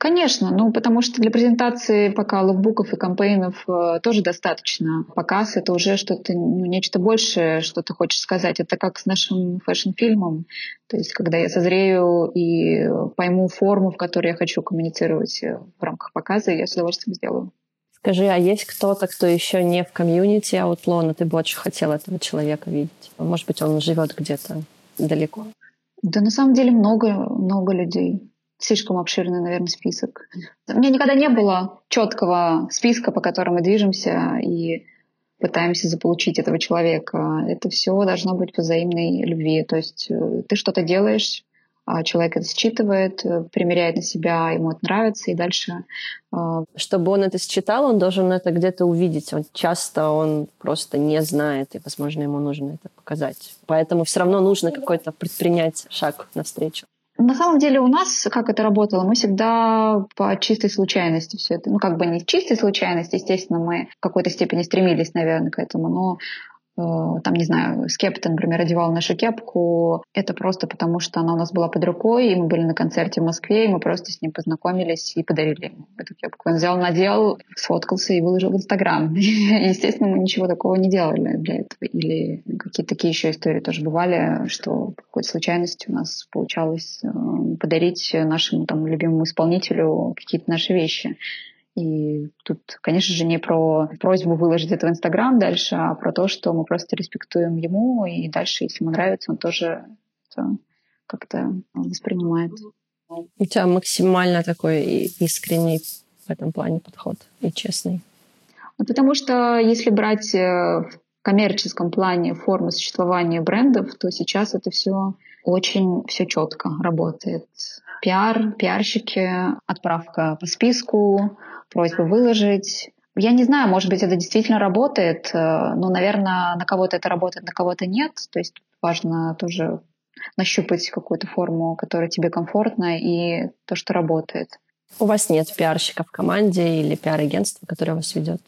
Speaker 3: Конечно, ну потому что для презентации пока лукбуков и campaign ов э, тоже достаточно. Показ — это уже что-то, ну, нечто большее, что ты хочешь сказать. Это как с нашим фэшн-фильмом. То есть когда я созрею и пойму форму, в которой я хочу коммуницировать э, в рамках показа, я с удовольствием сделаю.
Speaker 2: Скажи, а есть кто-то, кто еще не в комьюнити Outlaw, но ты бы очень хотел этого человека видеть? Может быть, он живет где-то далеко?
Speaker 3: Да на самом деле много, много людей слишком обширный, наверное, список. У меня никогда не было четкого списка, по которому мы движемся и пытаемся заполучить этого человека. Это все должно быть по взаимной любви. То есть э, ты что-то делаешь, а человек это считывает, э, примеряет на себя, ему это нравится, и дальше...
Speaker 2: Э, Чтобы он это считал, он должен это где-то увидеть. Он часто он просто не знает, и, возможно, ему нужно это показать. Поэтому все равно нужно какой-то предпринять шаг навстречу.
Speaker 3: На самом деле у нас, как это работало, мы всегда по чистой случайности все это, ну как бы не чистой случайности, естественно, мы в какой-то степени стремились, наверное, к этому, но там, не знаю, Скепта, например, одевал нашу кепку. Это просто потому, что она у нас была под рукой, и мы были на концерте в Москве, и мы просто с ним познакомились и подарили ему эту кепку. Он взял, надел, сфоткался и выложил в Инстаграм. Естественно, мы ничего такого не делали для этого. Или какие-то такие еще истории тоже бывали, что по какой-то случайности у нас получалось э, подарить нашему там любимому исполнителю какие-то наши вещи. И тут, конечно же, не про просьбу выложить это в Инстаграм дальше, а про то, что мы просто респектуем ему, и дальше, если ему нравится, он тоже это как-то воспринимает.
Speaker 2: У тебя максимально такой искренний в этом плане подход и честный.
Speaker 3: Ну, потому что если брать э, в коммерческом плане формы существования брендов, то сейчас это все очень все четко работает. Пиар, пиарщики, отправка по списку, просьбу выложить. Я не знаю, может быть, это действительно работает, э, но, наверное, на кого-то это работает, на кого-то нет. То есть важно тоже нащупать какую-то форму, которая тебе комфортна, и то, что работает.
Speaker 2: У вас нет пиарщика в команде или пиар-агентства, которое вас ведет?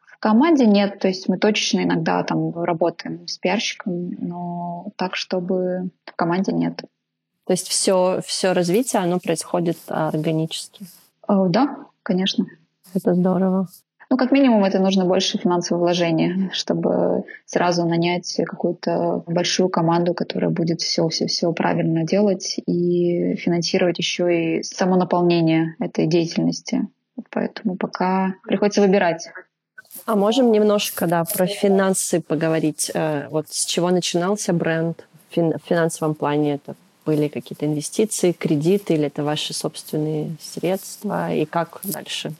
Speaker 3: В команде нет, то есть мы точечно иногда там работаем с пиарщиком, но так, чтобы в команде нет.
Speaker 2: То есть все, все развитие, оно происходит органически?
Speaker 3: О, да, конечно.
Speaker 2: Это здорово.
Speaker 3: Ну, как минимум, это нужно больше финансового вложения, чтобы сразу нанять какую-то большую команду, которая будет все, все, все правильно делать и финансировать еще и само наполнение этой деятельности. Поэтому пока приходится выбирать.
Speaker 2: А можем немножко, да, про финансы поговорить. Э, вот с чего начинался бренд в финансовом плане? Это были какие-то инвестиции, кредиты или это ваши собственные средства? И как дальше?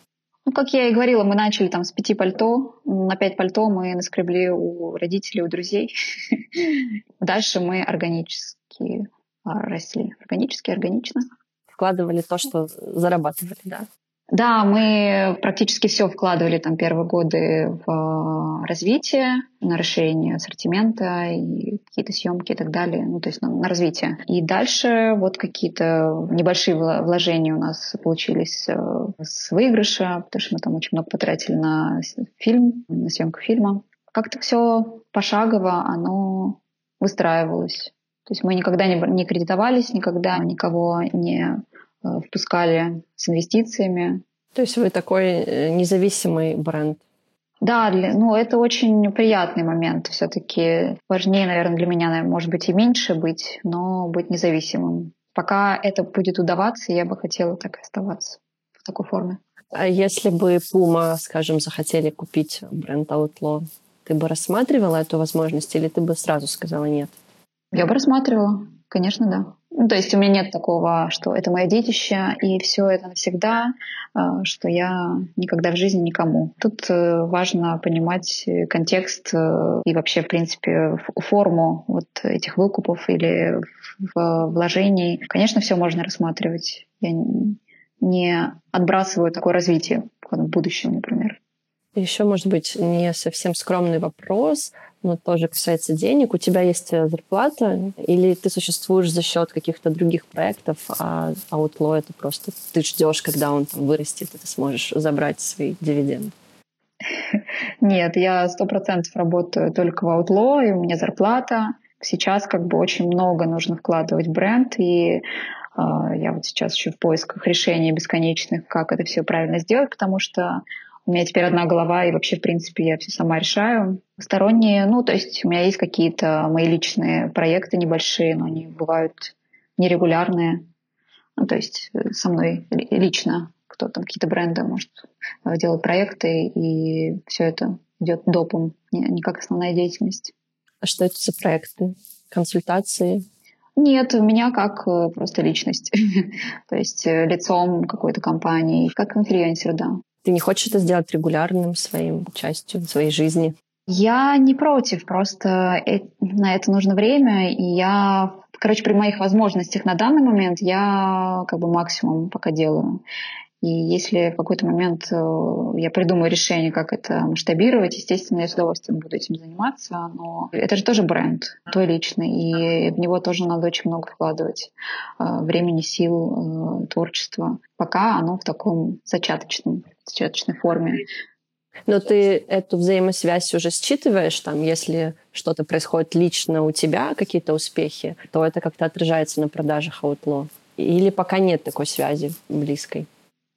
Speaker 3: Ну, как я и говорила, мы начали там с пяти пальто. На пять пальто мы наскребли у родителей, у друзей. Дальше мы органически а, росли. Органически, органично.
Speaker 2: Вкладывали то, что зарабатывали, да?
Speaker 3: Да, мы практически все вкладывали там первые годы в а, развитие, на расширение ассортимента и какие-то съемки и так далее, ну то есть на, на развитие. И дальше вот какие-то небольшие вложения у нас получились э, с выигрыша, потому что мы там очень много потратили на фильм, на съемку фильма. Как-то все пошагово, оно выстраивалось. То есть мы никогда не, не кредитовались, никогда никого не впускали с инвестициями.
Speaker 2: То есть вы такой э, независимый бренд?
Speaker 3: Да, для, ну это очень приятный момент. Все-таки важнее, наверное, для меня, может быть, и меньше быть, но быть независимым. Пока это будет удаваться, я бы хотела так и оставаться в такой форме.
Speaker 2: А если бы Puma, скажем, захотели купить бренд Outlaw, ты бы рассматривала эту возможность или ты бы сразу сказала нет?
Speaker 3: Я бы рассматривала Конечно, да. Ну, то есть у меня нет такого, что это мое детище, и все это навсегда, а, что я никогда в жизни никому. Тут э, важно понимать контекст э, и вообще, в принципе, форму вот этих выкупов или вложений. Конечно, все можно рассматривать. Я не отбрасываю такое развитие в будущем, например.
Speaker 2: Еще, может быть, не совсем скромный вопрос, но тоже касается денег. У тебя есть э, зарплата или ты существуешь за счет каких-то других проектов, а Outlaw это просто ты ждешь, когда он там вырастет, и ты сможешь забрать свои дивиденды?
Speaker 3: Нет, я сто процентов работаю только в Outlaw, и у меня зарплата. Сейчас как бы очень много нужно вкладывать в бренд, и а, я вот сейчас еще в поисках решений бесконечных, как это все правильно сделать, потому что у меня теперь одна голова, и вообще, в принципе, я все сама решаю. Сторонние, ну, то есть у меня есть какие-то мои личные проекты небольшие, но они бывают нерегулярные. Ну, то есть э, со мной лично кто там, какие-то бренды, может, э, делать проекты, и все это идет допом, не как основная деятельность.
Speaker 2: А что это за проекты? Консультации?
Speaker 3: Нет, у меня как э, просто личность. То есть лицом какой-то компании, как инфлюенсер, да.
Speaker 2: Ты не хочешь это сделать регулярным своим частью своей жизни?
Speaker 3: Я не против, просто на это нужно время, и я, короче, при моих возможностях на данный момент я как бы максимум пока делаю. И если в какой-то момент э, я придумаю решение, как это масштабировать, естественно, я с удовольствием буду этим заниматься. Но это же тоже бренд, твой личный, и в него тоже надо очень много вкладывать э, времени, сил, э, творчества. Пока оно в таком зачаточном, зачаточной форме.
Speaker 2: Но ты эту взаимосвязь уже считываешь, там, если что-то происходит лично у тебя, какие-то успехи, то это как-то отражается на продажах Outlaw? Или пока нет такой связи близкой?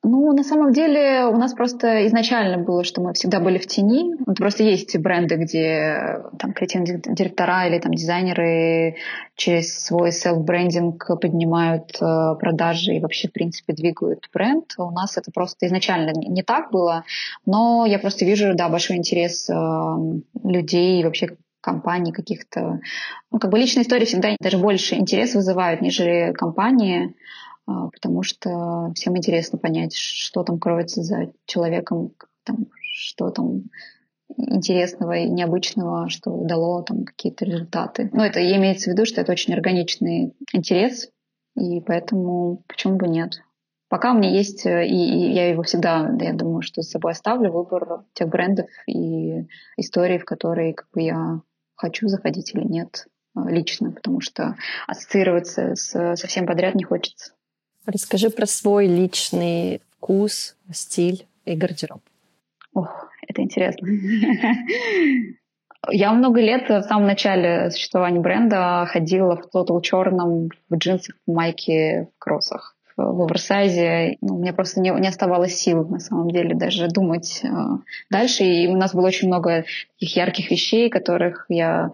Speaker 3: Ну, на самом деле у нас просто изначально было, что мы всегда были в тени. Вот просто есть бренды, где там креативные директора или там дизайнеры через свой селф-брендинг поднимают э, продажи и вообще, в принципе, двигают бренд. У нас это просто изначально не так было, но я просто вижу, да, большой интерес э, людей и вообще компаний каких-то. Ну, как бы личные истории всегда даже больше интерес вызывают, нежели компании. А, потому что всем интересно понять, что там кроется за человеком, там, что там интересного и необычного, что дало там какие-то результаты. Но это имеется в виду, что это очень органичный интерес, и поэтому почему бы нет? Пока у меня есть, э, и, и я его всегда, я думаю, что с собой оставлю, выбор тех брендов и историй, в которые как бы я хочу заходить или нет э, лично, потому что ассоциироваться с, со всем подряд не хочется.
Speaker 2: Расскажи про свой личный вкус, стиль и гардероб.
Speaker 3: Ох, это интересно. Я много лет в самом начале существования бренда ходила в тотал черном, в джинсах, в майке, в кроссах в оверсайзе. Ну, у меня просто не, не оставалось сил, на самом деле, даже думать э, дальше. И у нас было очень много таких ярких вещей, которых я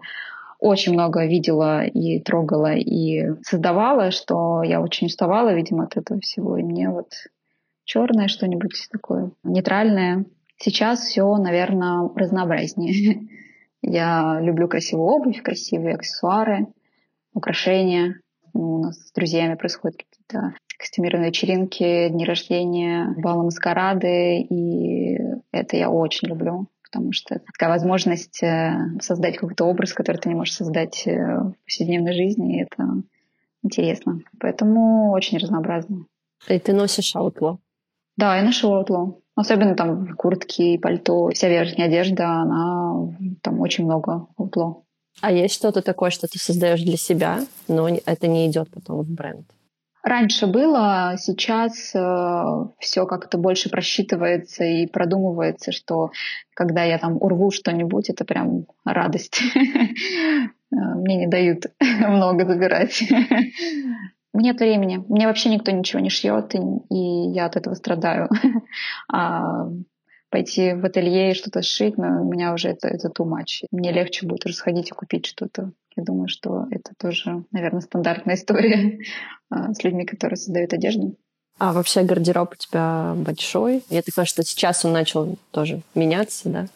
Speaker 3: очень много видела и трогала и создавала, что я очень уставала, видимо, от этого всего. И мне вот черное что-нибудь такое нейтральное. Сейчас все, наверное, разнообразнее. Я люблю красивую обувь, красивые аксессуары, украшения. У нас с друзьями происходят какие-то костюмированные вечеринки, дни рождения, балы маскарады, и это я очень люблю потому что такая возможность э, создать какой-то образ, который ты не можешь создать э, в повседневной жизни, и это интересно. Поэтому очень разнообразно.
Speaker 2: И ты носишь аутло?
Speaker 3: Да, я ношу аутло. Особенно там куртки, пальто, вся верхняя одежда, она там очень много аутло.
Speaker 2: А есть что-то такое, что ты создаешь для себя, но это не идет потом в бренд?
Speaker 3: Раньше было, сейчас э, все как-то больше просчитывается и продумывается, что когда я там урву что-нибудь, это прям радость. Э, мне не дают много забирать. Нет времени. Мне вообще никто ничего не шьет, и, и я от этого страдаю. А пойти в ателье и что-то сшить, но у меня уже это, это too much. Мне легче будет уже сходить и купить что-то. Я думаю, что это тоже, наверное, стандартная история а, с людьми, которые создают одежду.
Speaker 2: А вообще гардероб у тебя большой? Я так понимаю, что сейчас он начал тоже меняться, да?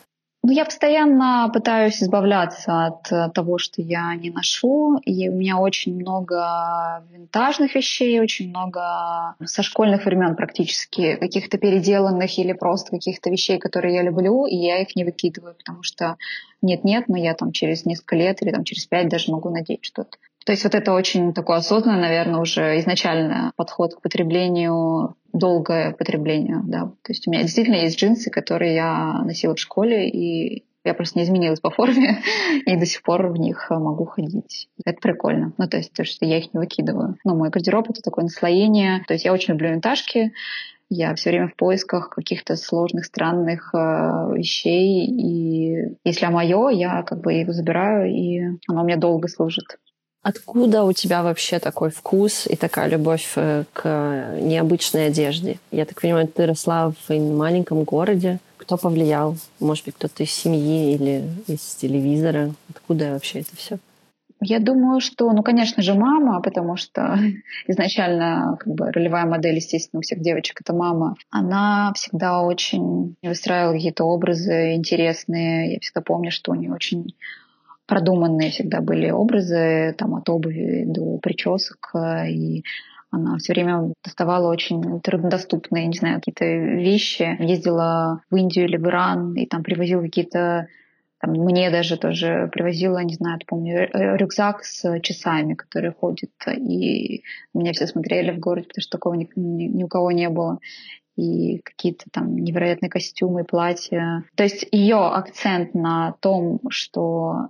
Speaker 3: Ну, я постоянно пытаюсь избавляться от э, того, что я не ношу. И у меня очень много винтажных вещей, очень много со школьных времен практически каких-то переделанных или просто каких-то вещей, которые я люблю, и я их не выкидываю, потому что нет-нет, но я там через несколько лет или там через пять даже могу надеть что-то. То есть вот это очень такой осознанный, наверное, уже изначально подход к потреблению, долгое потребление, да. То есть у меня действительно есть джинсы, которые я носила в школе, и я просто не изменилась по форме, и до сих пор в них могу ходить. Это прикольно. Ну, то есть то, что я их не выкидываю. Ну, мой гардероб — это такое наслоение. То есть я очень люблю винтажки, я все время в поисках каких-то сложных, странных э, вещей. И если мое, я как бы его забираю, и оно мне долго служит.
Speaker 2: Откуда у тебя вообще такой вкус и такая любовь э, к необычной одежде? Я так понимаю, ты росла в маленьком городе. Кто повлиял? Может быть, кто-то из семьи или из телевизора? Откуда вообще это все?
Speaker 3: Я думаю, что, ну, конечно же, мама, потому что изначально как бы ролевая модель, естественно, у всех девочек это мама. Она всегда очень выстраивала какие-то образы интересные. Я всегда помню, что у нее очень продуманные всегда были образы, там от обуви до причесок, э, и она все время доставала очень труднодоступные, не знаю, какие-то вещи. Ездила в Индию или в Иран, и там привозила какие-то там, мне даже тоже привозила, не знаю, помню, рюкзак с часами, который ходит, и меня все смотрели в городе, потому что такого ни, ни, ни у кого не было и какие-то там невероятные костюмы, платья. То есть ее акцент на том, что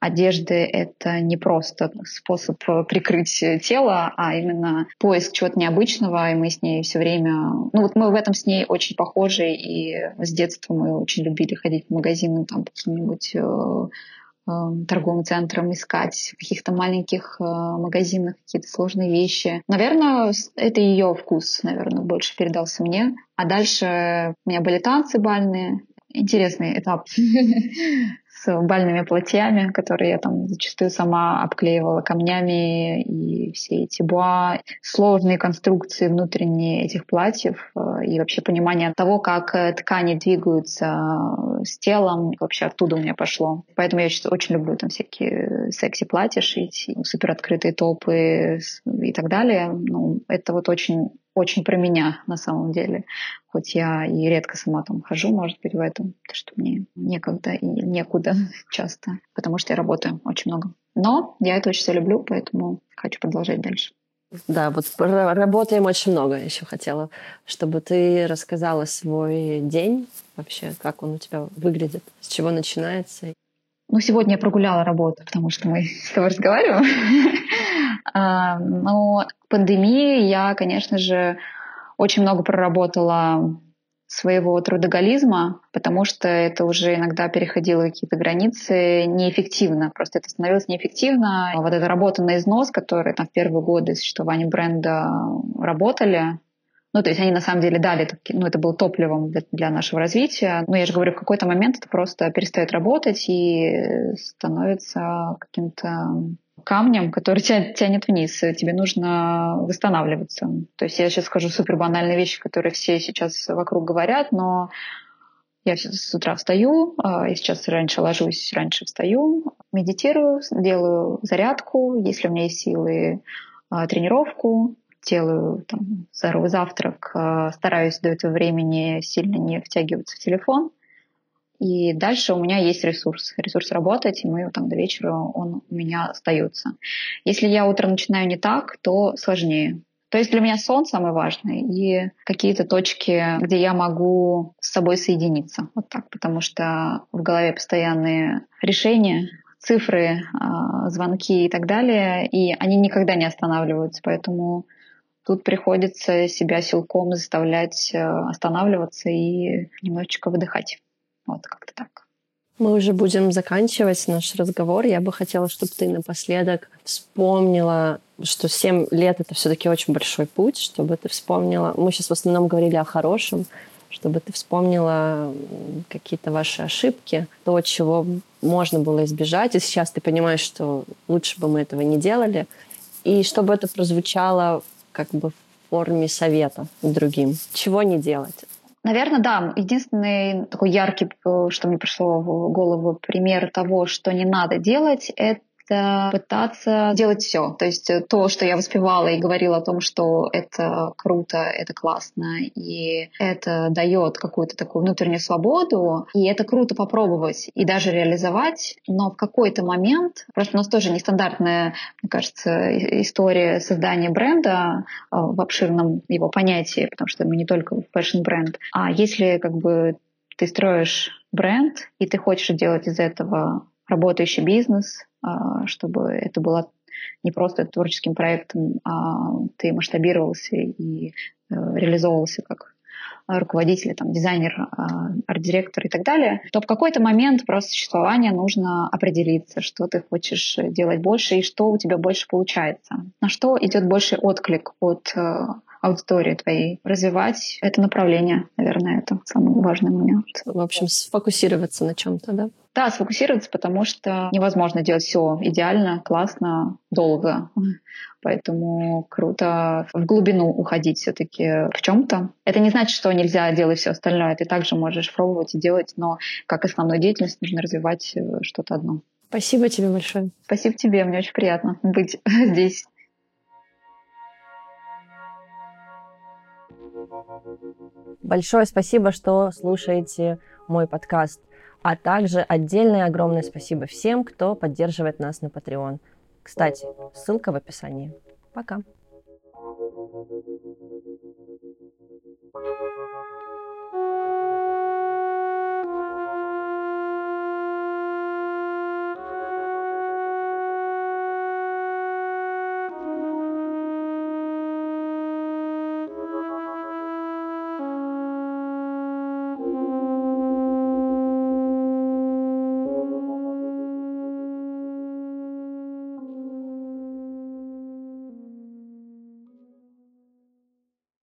Speaker 3: одежды — это не просто способ прикрыть тело, а именно поиск чего-то необычного, и мы с ней все время... Ну вот мы в этом с ней очень похожи, и с детства мы очень любили ходить в магазины, там, каким-нибудь э, э, торговым центрам искать в каких-то маленьких э, магазинах какие-то сложные вещи. Наверное, это ее вкус, наверное, больше передался мне. А дальше у меня были танцы бальные. Интересный этап с бальными платьями, которые я там зачастую сама обклеивала камнями и все эти буа, сложные конструкции внутренние этих платьев э, и вообще понимание того, как э, ткани двигаются э, с телом, вообще оттуда у меня пошло. Поэтому я очень люблю там всякие секси-платья шить, супер открытые топы и так далее. Ну, это вот очень очень про меня на самом деле. Хоть я и редко сама там хожу, может быть, в этом, потому что мне некогда и некуда часто, потому что я работаю очень много. Но я это очень все люблю, поэтому хочу продолжать дальше.
Speaker 2: Да, вот работаем очень много. Еще хотела, чтобы ты рассказала свой день вообще, как он у тебя выглядит, с чего начинается.
Speaker 3: Ну, сегодня я прогуляла работу, потому что мы с тобой разговариваем. А, но к пандемии я, конечно же, очень много проработала своего трудоголизма, потому что это уже иногда переходило какие-то границы неэффективно. Просто это становилось неэффективно. Вот эта работа на износ, которая там в первые годы существования бренда работали, ну, то есть они на самом деле дали, ну, это было топливом для нашего развития. Но я же говорю, в какой-то момент это просто перестает работать и становится каким-то камнем, который тебя тянет вниз. Тебе нужно восстанавливаться. То есть я сейчас скажу супер банальные вещи, которые все сейчас вокруг говорят, но я с утра встаю, а, я сейчас раньше ложусь, раньше встаю, медитирую, делаю зарядку, если у меня есть силы, а, тренировку, делаю там, здоровый завтрак, а, стараюсь до этого времени сильно не втягиваться в телефон. И дальше у меня есть ресурс. Ресурс работать, и мы там до вечера он у меня остается. Если я утром начинаю не так, то сложнее. То есть для меня сон самый важный и какие-то точки, где я могу с собой соединиться. Вот так, потому что в голове постоянные решения, цифры, а, звонки и так далее, и они никогда не останавливаются. Поэтому тут приходится себя силком заставлять э, останавливаться и немножечко выдыхать. Вот как-то так.
Speaker 2: Мы уже будем заканчивать наш разговор. Я бы хотела, чтобы ты напоследок вспомнила, что 7 лет — это все таки очень большой путь, чтобы ты вспомнила... Мы сейчас в основном говорили о хорошем, чтобы ты вспомнила какие-то ваши ошибки, то, чего можно было избежать, и сейчас ты понимаешь, что лучше бы мы этого не делали, и чтобы это прозвучало как бы в форме совета другим. Чего не делать?
Speaker 3: Наверное, да. Единственный такой яркий, э, что мне пришло в голову, пример того, что не надо делать, это это пытаться делать все. То есть э, то, что я воспевала и говорила о том, что это круто, это классно, и это дает какую-то такую внутреннюю свободу, и это круто попробовать и даже реализовать, но в какой-то момент, просто у нас тоже нестандартная, мне кажется, история создания бренда э, в обширном его понятии, потому что мы не только фэшн-бренд, а если как бы ты строишь бренд, и ты хочешь делать из этого работающий бизнес, чтобы это было не просто творческим проектом, а ты масштабировался и э, реализовывался как руководитель, там, дизайнер, а, арт-директор и так далее, то в какой-то момент просто существования нужно определиться, что ты хочешь делать больше и что у тебя больше получается. На что идет больше отклик от э, аудитории твоей. Развивать это направление, наверное, это самый важный момент.
Speaker 2: В общем, сфокусироваться на чем-то, да?
Speaker 3: Да, сфокусироваться, потому что невозможно делать все идеально, классно, долго. Поэтому круто в глубину уходить все-таки в чем-то. Это не значит, что нельзя делать все остальное. Ты также можешь пробовать и делать, но как основную деятельность нужно развивать э, что-то одно.
Speaker 2: Спасибо тебе большое.
Speaker 3: Спасибо тебе, мне очень приятно быть здесь.
Speaker 2: Большое спасибо, что слушаете мой подкаст. А также отдельное огромное спасибо всем, кто поддерживает нас на Patreon. Кстати, ссылка в описании. Пока. Thank you.